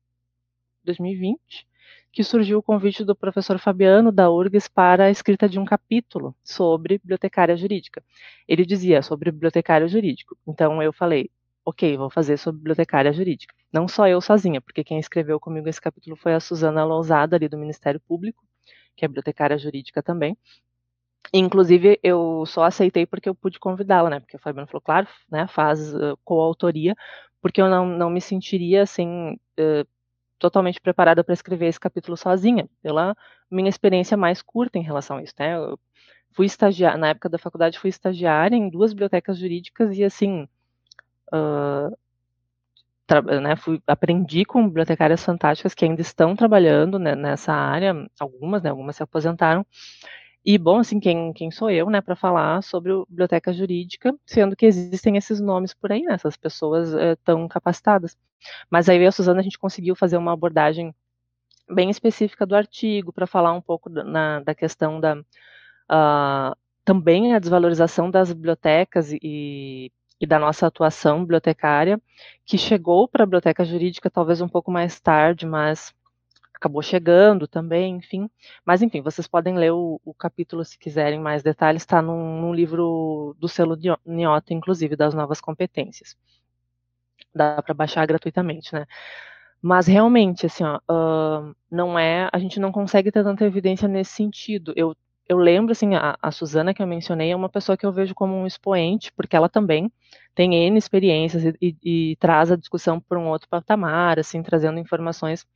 2020, que surgiu o convite do professor Fabiano da URGS para a escrita de um capítulo sobre bibliotecária jurídica. Ele dizia sobre bibliotecário jurídico. Então eu falei, ok, vou fazer sobre bibliotecária jurídica. Não só eu sozinha, porque quem escreveu comigo esse capítulo foi a Suzana Lousada, ali do Ministério Público, que é bibliotecária jurídica também. Inclusive, eu só aceitei porque eu pude convidá-la, né? Porque o Fabiano falou, claro, né, faz uh, coautoria, porque eu não, não me sentiria, assim, uh, totalmente preparada para escrever esse capítulo sozinha, pela minha experiência mais curta em relação a isso, né? Eu fui estagiar, na época da faculdade, fui estagiária em duas bibliotecas jurídicas e, assim, uh, né, fui, aprendi com bibliotecárias fantásticas que ainda estão trabalhando né, nessa área, algumas, né, algumas se aposentaram, e, bom, assim, quem, quem sou eu, né, para falar sobre o biblioteca jurídica, sendo que existem esses nomes por aí, né, essas pessoas é, tão capacitadas. Mas aí eu e a Suzana, a gente conseguiu fazer uma abordagem bem específica do artigo, para falar um pouco na, da questão da, uh, também a desvalorização das bibliotecas e, e da nossa atuação bibliotecária, que chegou para a biblioteca jurídica talvez um pouco mais tarde, mas acabou chegando também, enfim. Mas, enfim, vocês podem ler o, o capítulo se quiserem mais detalhes, está num, num, livro do selo Niota, inclusive, das novas competências. Dá para baixar gratuitamente, né? Mas realmente, assim, ó, uh, não é, a gente não consegue ter tanta evidência nesse sentido. Eu, eu lembro, assim, a, a Suzana que eu mencionei é uma pessoa que eu vejo como um expoente, porque ela também tem N experiências e, e, e traz a discussão para um outro patamar, assim, trazendo informações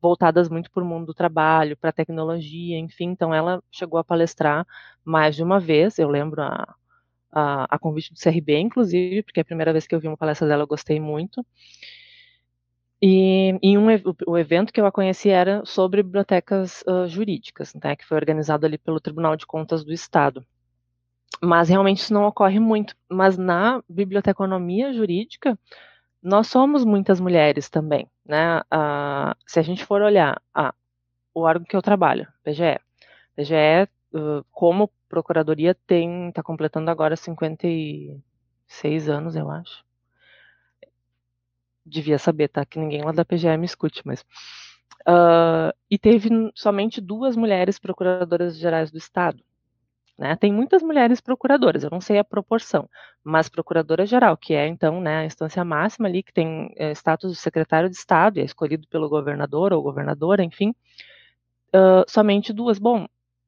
voltadas muito para o mundo do trabalho, para a tecnologia, enfim. Então, ela chegou a palestrar mais de uma vez. Eu lembro a, a, a convite do CRB, inclusive, porque a primeira vez que eu vi uma palestra dela eu gostei muito. E em um, o evento que eu a conheci era sobre bibliotecas uh, jurídicas, né, que foi organizado ali pelo Tribunal de Contas do Estado. Mas realmente isso não ocorre muito. Mas na biblioteconomia jurídica, nós somos muitas mulheres também, né? Se a gente for olhar o órgão que eu trabalho, PGE, PGE, como procuradoria, tem está completando agora 56 anos, eu acho. Devia saber, tá? Que ninguém lá da PGE me escute, mas. Uh, e teve somente duas mulheres procuradoras gerais do Estado. Né? Tem muitas mulheres procuradoras, eu não sei a proporção, mas procuradora-geral, que é então né, a instância máxima ali, que tem é, status de secretário de Estado e é escolhido pelo governador ou governadora, enfim, uh, somente duas. Bom,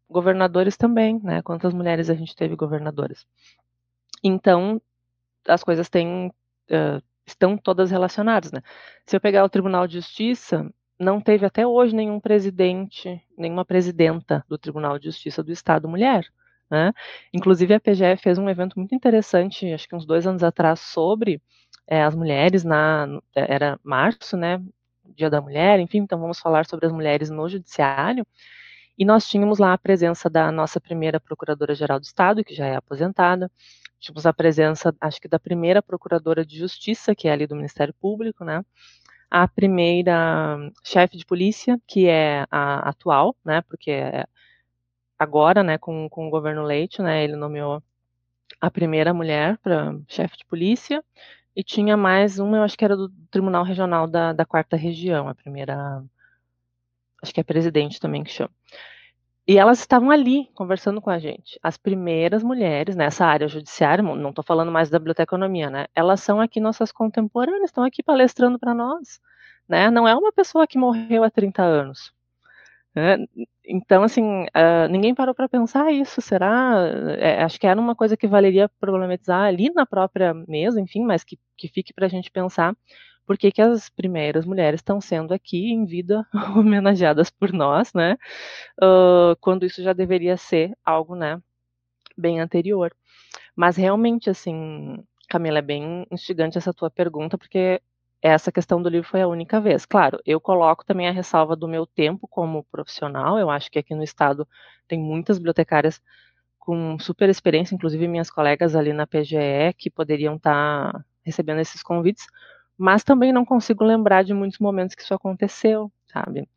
governadores também, né? Quantas mulheres a gente teve governadoras? Então, as coisas têm, uh, estão todas relacionadas, né? Se eu pegar o Tribunal de Justiça, não teve até hoje nenhum presidente, nenhuma presidenta do Tribunal de Justiça do Estado mulher. Né? Inclusive, a PGF fez um evento muito interessante, acho que uns dois anos atrás, sobre é, as mulheres na. Era março, né? Dia da Mulher, enfim, então vamos falar sobre as mulheres no Judiciário. E nós tínhamos lá a presença da nossa primeira Procuradora-Geral do Estado, que já é aposentada, tínhamos a presença, acho que da primeira Procuradora de Justiça, que é ali do Ministério Público, né? A primeira chefe de polícia, que é a atual, né? Porque é agora, né, com, com o governo Leite, né, ele nomeou a primeira mulher para chefe de polícia, e tinha mais uma, eu acho que era do Tribunal Regional da, da Quarta Região, a primeira, acho que é presidente também que chama. E elas estavam ali conversando com a gente. As primeiras mulheres nessa área judiciária, não estou falando mais da biblioteconomia, né? Elas são aqui nossas contemporâneas, estão aqui palestrando para nós, né? Não é uma pessoa que morreu há 30 anos. Né? Então, assim, uh, ninguém parou para pensar isso, será? É, acho que era uma coisa que valeria problematizar ali na própria mesa, enfim, mas que, que fique para a gente pensar por que, que as primeiras mulheres estão sendo aqui em vida homenageadas por nós, né? Uh, quando isso já deveria ser algo, né, bem anterior. Mas realmente, assim, Camila, é bem instigante essa tua pergunta, porque essa questão do livro foi a única vez. Claro, eu coloco também a ressalva do meu tempo como profissional. Eu acho que aqui no estado tem muitas bibliotecárias com super experiência, inclusive minhas colegas ali na PGE, que poderiam estar tá recebendo esses convites, mas também não consigo lembrar de muitos momentos que isso aconteceu, sabe?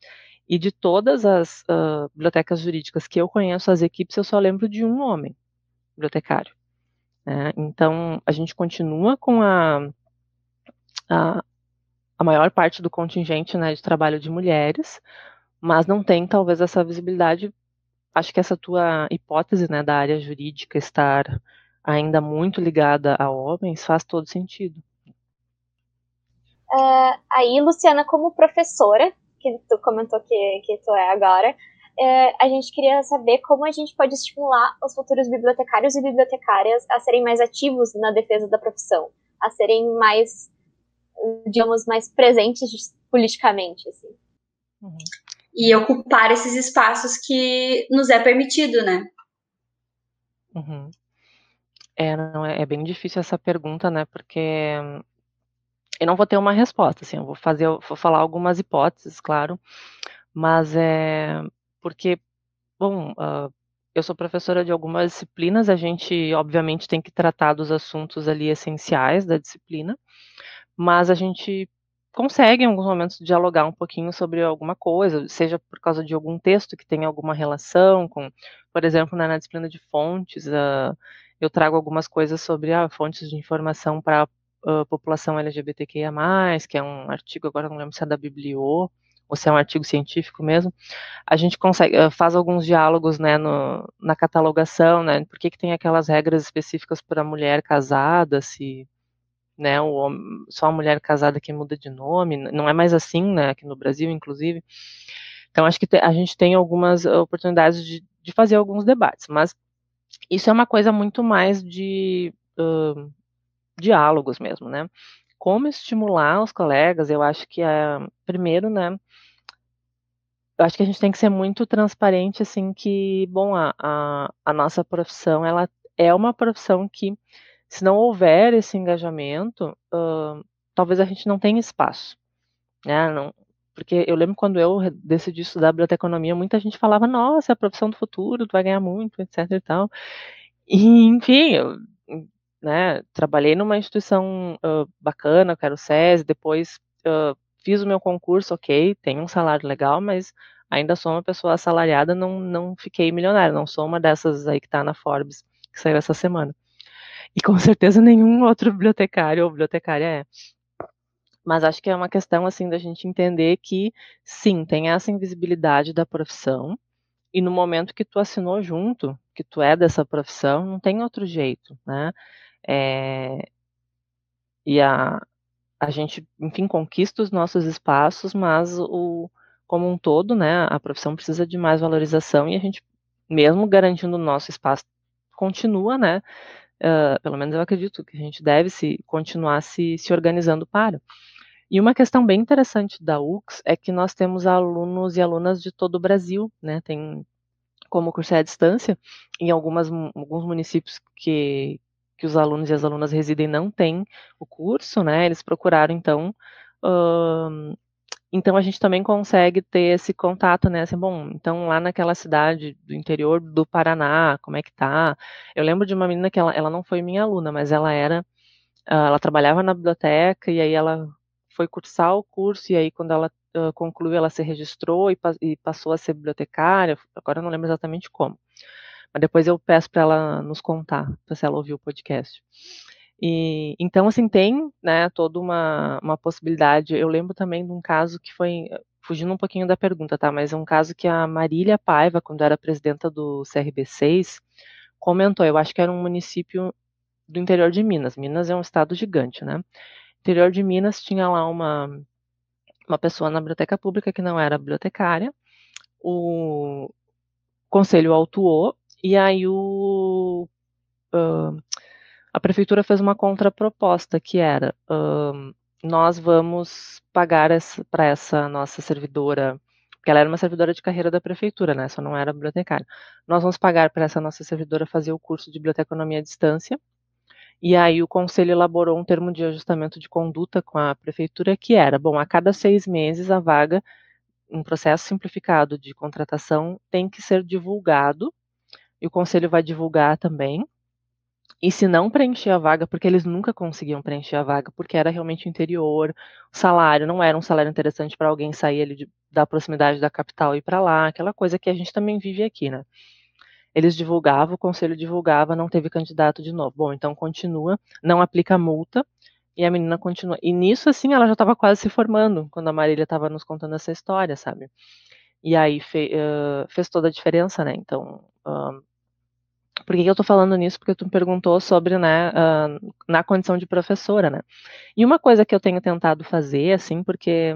E de todas as uh, bibliotecas jurídicas que eu conheço, as equipes, eu só lembro de um homem bibliotecário. Né? Então, a gente continua com a, a, a maior parte do contingente né, de trabalho de mulheres, mas não tem talvez essa visibilidade. Acho que essa tua hipótese né, da área jurídica estar ainda muito ligada a homens faz todo sentido. Uh, aí, Luciana, como professora, que tu comentou que, que tu é agora, uh, a gente queria saber como a gente pode estimular os futuros bibliotecários e bibliotecárias a serem mais ativos na defesa da profissão, a serem mais, digamos, mais presentes politicamente, assim. Uhum. E ocupar esses espaços que nos é permitido, né? Uhum. É, não, é, é bem difícil essa pergunta, né? Porque eu não vou ter uma resposta, assim, eu vou fazer, eu vou falar algumas hipóteses, claro, mas é porque, bom, uh, eu sou professora de algumas disciplinas, a gente, obviamente, tem que tratar dos assuntos ali essenciais da disciplina, mas a gente consegue, em alguns momentos, dialogar um pouquinho sobre alguma coisa, seja por causa de algum texto que tenha alguma relação com, por exemplo, né, na disciplina de fontes, uh, eu trago algumas coisas sobre ah, fontes de informação para uh, população LGBTQIA+, que é um artigo, agora não lembro se é da Biblio, ou se é um artigo científico mesmo, a gente consegue, uh, faz alguns diálogos, né, no, na catalogação, né, por que que tem aquelas regras específicas para mulher casada, se, né, o, só a mulher casada que muda de nome, não é mais assim, né, aqui no Brasil, inclusive, então acho que a gente tem algumas oportunidades de, de fazer alguns debates, mas isso é uma coisa muito mais de uh, diálogos mesmo, né? Como estimular os colegas, eu acho que é, primeiro, né, eu acho que a gente tem que ser muito transparente, assim, que, bom, a, a, a nossa profissão, ela é uma profissão que, se não houver esse engajamento, uh, talvez a gente não tenha espaço, né, não, porque eu lembro quando eu decidi estudar biblioteconomia, muita gente falava, nossa, é a profissão do futuro, tu vai ganhar muito, etc e tal, e, enfim, eu né, trabalhei numa instituição uh, bacana, que era o SESI, depois uh, fiz o meu concurso, ok, tenho um salário legal, mas ainda sou uma pessoa assalariada, não, não fiquei milionária, não sou uma dessas aí que está na Forbes, que saiu essa semana. E com certeza nenhum outro bibliotecário ou bibliotecária é. Mas acho que é uma questão, assim, da gente entender que, sim, tem essa invisibilidade da profissão, e no momento que tu assinou junto, que tu é dessa profissão, não tem outro jeito, né? É, e a, a gente, enfim, conquista os nossos espaços, mas o, como um todo, né, a profissão precisa de mais valorização e a gente, mesmo garantindo o nosso espaço, continua, né, uh, pelo menos eu acredito que a gente deve se continuar se, se organizando para. E uma questão bem interessante da UX é que nós temos alunos e alunas de todo o Brasil, né, tem como curso à distância, em algumas, alguns municípios que, que os alunos e as alunas residem não têm o curso, né? Eles procuraram então. Uh, então a gente também consegue ter esse contato, né? Assim, bom, então lá naquela cidade do interior do Paraná, como é que tá? Eu lembro de uma menina que ela, ela não foi minha aluna, mas ela era, uh, ela trabalhava na biblioteca e aí ela foi cursar o curso e aí quando ela uh, concluiu ela se registrou e, e, passou a ser bibliotecária. Agora eu não lembro exatamente como. Mas depois eu peço para ela nos contar, se ela ouviu o podcast. E, então, assim, tem né, toda uma, uma possibilidade. Eu lembro também de um caso que foi, fugindo um pouquinho da pergunta, tá? Mas é um caso que a Marília Paiva, quando era presidenta do CRB6, comentou. Eu acho que era um município do interior de Minas. Minas é um estado gigante, né? interior de Minas tinha lá uma, uma pessoa na biblioteca pública que não era bibliotecária. O conselho autuou e aí o, uh, a prefeitura fez uma contraproposta que era uh, nós vamos pagar para essa nossa servidora, porque ela era uma servidora de carreira da prefeitura, né? Só não era bibliotecária. Nós vamos pagar para essa nossa servidora fazer o curso de biblioteconomia à distância. E aí o conselho elaborou um termo de ajustamento de conduta com a prefeitura que era, bom, a cada seis meses a vaga, um processo simplificado de contratação tem que ser divulgado e o conselho vai divulgar também. E se não preencher a vaga, porque eles nunca conseguiam preencher a vaga, porque era realmente interior, o salário não era um salário interessante para alguém sair ali de, da proximidade da capital e ir para lá, aquela coisa que a gente também vive aqui, né? eles divulgavam, o conselho divulgava, não teve candidato de novo. Bom, então continua, não aplica multa, e a menina continua. E nisso, assim, ela já estava quase se formando, quando a Marília estava nos contando essa história, sabe? E aí fe, uh, fez toda a diferença, né? Então, uh, por que eu estou falando nisso? Porque tu me perguntou sobre, né, uh, na condição de professora, né? E uma coisa que eu tenho tentado fazer, assim, porque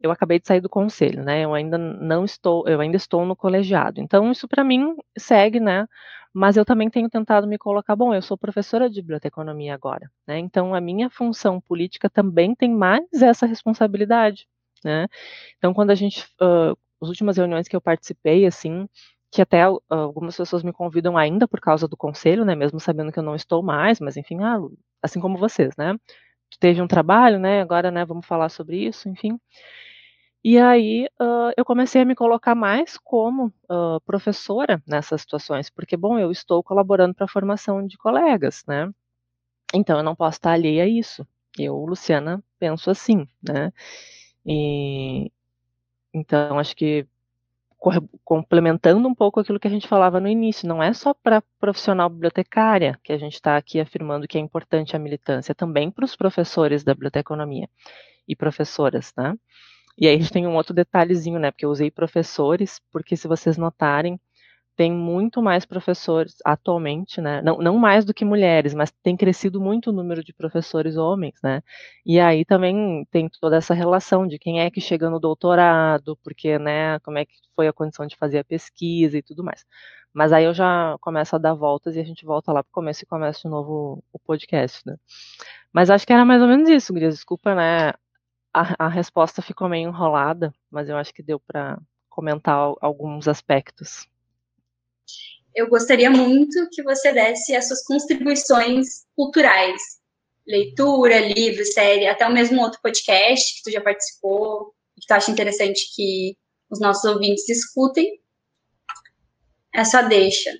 eu acabei de sair do conselho, né? Eu ainda não estou, eu ainda estou no colegiado. Então isso para mim segue, né? Mas eu também tenho tentado me colocar, bom, eu sou professora de biblioteconomia agora, né? Então a minha função política também tem mais essa responsabilidade, né? Então quando a gente, uh, as últimas reuniões que eu participei, assim, que até uh, algumas pessoas me convidam ainda por causa do conselho, né? Mesmo sabendo que eu não estou mais, mas enfim, ah, assim como vocês, né? Teve um trabalho, né? Agora, né? Vamos falar sobre isso, enfim. E aí, uh, eu comecei a me colocar mais como uh, professora nessas situações, porque, bom, eu estou colaborando para a formação de colegas, né? Então, eu não posso estar alheia a isso. Eu, Luciana, penso assim, né? E, então, acho que complementando um pouco aquilo que a gente falava no início, não é só para profissional bibliotecária que a gente está aqui afirmando que é importante a militância, é também para os professores da biblioteconomia e professoras, né? E aí a gente tem um outro detalhezinho, né? Porque eu usei professores, porque se vocês notarem, tem muito mais professores atualmente, né? Não, não mais do que mulheres, mas tem crescido muito o número de professores homens, né? E aí também tem toda essa relação de quem é que chega no doutorado, porque, né, como é que foi a condição de fazer a pesquisa e tudo mais. Mas aí eu já começo a dar voltas e a gente volta lá para o começo e começa de novo o podcast, né? Mas acho que era mais ou menos isso, Gris. Desculpa, né? a, a resposta ficou meio enrolada, mas eu acho que deu para comentar alguns aspectos. Eu gostaria muito que você desse as suas contribuições culturais, leitura, livro, série, até o mesmo outro podcast que tu já participou, que tu acha interessante que os nossos ouvintes escutem. Só deixa.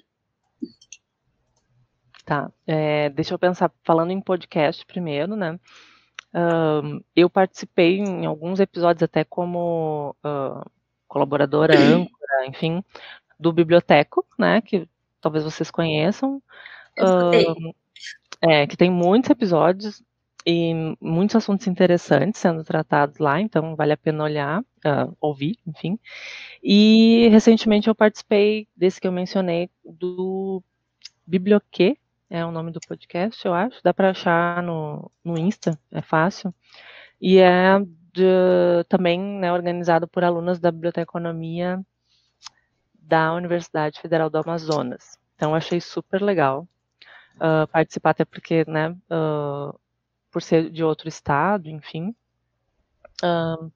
Tá, é, deixa eu pensar, falando em podcast primeiro, né? eu participei em alguns episódios até como uh, colaboradora, âncora, enfim, do Biblioteco, né, que talvez vocês conheçam. Uh, é, que tem muitos episódios e muitos assuntos interessantes sendo tratados lá, então vale a pena olhar, uh, ouvir, enfim. E recentemente eu participei desse que eu mencionei do Biblioquê, é o nome do podcast, eu acho. Dá para achar no, no Insta, é fácil. E é de, também né, organizado por alunas da Biblioteconomia da Universidade Federal do Amazonas. Então, achei super legal uh, participar, até porque, né, uh, por ser de outro estado, enfim. Uh,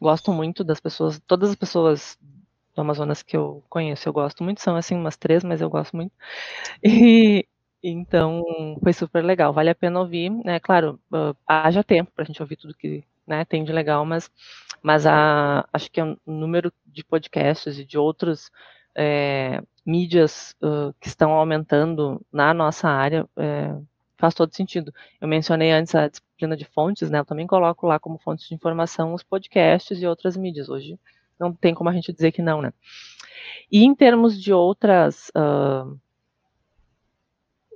gosto muito das pessoas, todas as pessoas do Amazonas que eu conheço, eu gosto muito, são assim umas três, mas eu gosto muito. E, então, foi super legal, vale a pena ouvir, né? Claro, uh, haja tempo para a gente ouvir tudo que né, tem de legal, mas, mas a, acho que o número de podcasts e de outros é, mídias uh, que estão aumentando na nossa área é, faz todo sentido. Eu mencionei antes a disciplina de fontes, né? Eu também coloco lá como fontes de informação os podcasts e outras mídias. Hoje não tem como a gente dizer que não, né? E em termos de outras uh,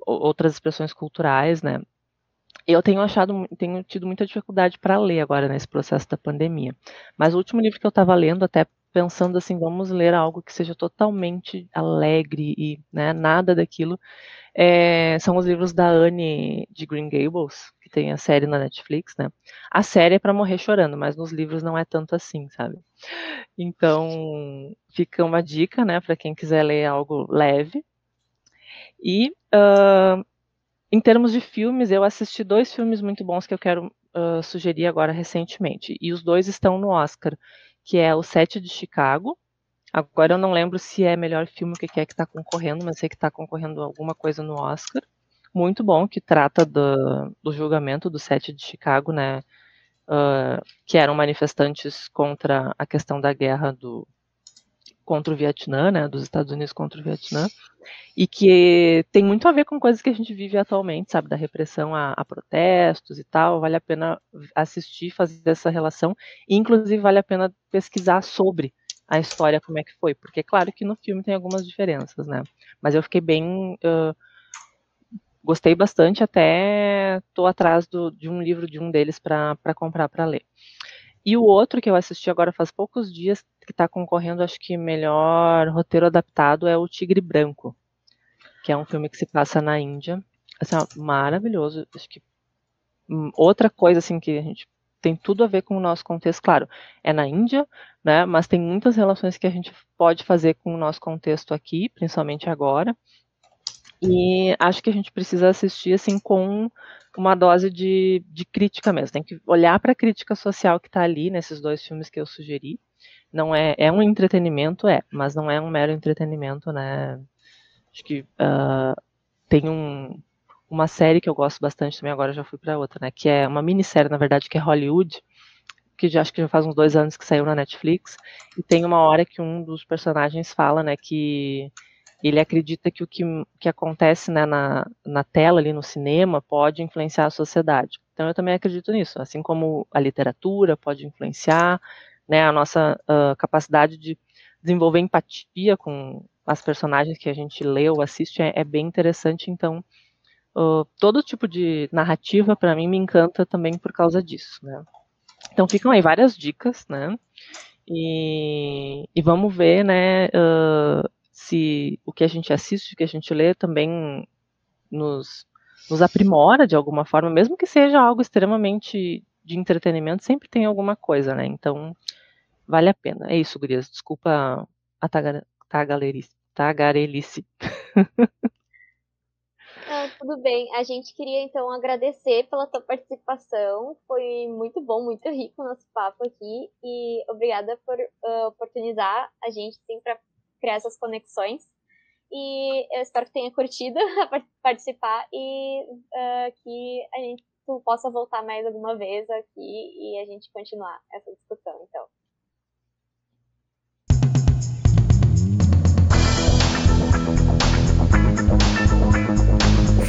outras expressões culturais, né? Eu tenho achado, tenho tido muita dificuldade para ler agora nesse processo da pandemia. Mas o último livro que eu estava lendo, até pensando assim, vamos ler algo que seja totalmente alegre e né, nada daquilo, é, são os livros da Anne de Green Gables, que tem a série na Netflix, né? A série é para morrer chorando, mas nos livros não é tanto assim, sabe? Então, fica uma dica, né, para quem quiser ler algo leve, e uh, em termos de filmes, eu assisti dois filmes muito bons que eu quero uh, sugerir agora recentemente. E os dois estão no Oscar, que é o Sete de Chicago. Agora eu não lembro se é melhor filme o que é que está concorrendo, mas sei que está concorrendo alguma coisa no Oscar. Muito bom, que trata do, do julgamento do Sete de Chicago, né? Uh, que eram manifestantes contra a questão da guerra do, contra o Vietnã, né, dos Estados Unidos contra o Vietnã, e que tem muito a ver com coisas que a gente vive atualmente, sabe, da repressão a, a protestos e tal, vale a pena assistir, fazer essa relação, e inclusive vale a pena pesquisar sobre a história como é que foi, porque claro que no filme tem algumas diferenças, né? Mas eu fiquei bem uh, gostei bastante, até estou atrás do, de um livro de um deles para comprar para ler. E o outro que eu assisti agora faz poucos dias, que está concorrendo, acho que melhor roteiro adaptado, é o Tigre Branco, que é um filme que se passa na Índia. Assim, ó, maravilhoso. Acho que hum, outra coisa assim que a gente tem tudo a ver com o nosso contexto, claro, é na Índia, né? Mas tem muitas relações que a gente pode fazer com o nosso contexto aqui, principalmente agora. E acho que a gente precisa assistir assim com uma dose de, de crítica mesmo. Tem que olhar para a crítica social que está ali nesses dois filmes que eu sugeri. Não é, é um entretenimento, é, mas não é um mero entretenimento, né? Acho que uh, tem um, uma série que eu gosto bastante também, agora já fui para outra, né? Que é uma minissérie, na verdade, que é Hollywood, que já acho que já faz uns dois anos que saiu na Netflix. E tem uma hora que um dos personagens fala, né, que ele acredita que o que, que acontece né, na, na tela, ali no cinema, pode influenciar a sociedade. Então eu também acredito nisso, assim como a literatura pode influenciar, né, a nossa uh, capacidade de desenvolver empatia com as personagens que a gente lê ou assiste é, é bem interessante, então uh, todo tipo de narrativa para mim me encanta também por causa disso, né. Então ficam aí várias dicas, né, e, e vamos ver, né, uh, se o que a gente assiste, o que a gente lê também nos, nos aprimora de alguma forma, mesmo que seja algo extremamente de entretenimento, sempre tem alguma coisa, né? Então, vale a pena. É isso, gurias. Desculpa a tagarelice. tagarelice. Não, tudo bem. A gente queria então agradecer pela tua participação. Foi muito bom, muito rico o nosso papo aqui. E obrigada por uh, oportunizar a gente sim, para criar essas conexões. E eu espero que tenha curtido participar e uh, que a gente possa voltar mais alguma vez aqui e a gente continuar essa discussão, então.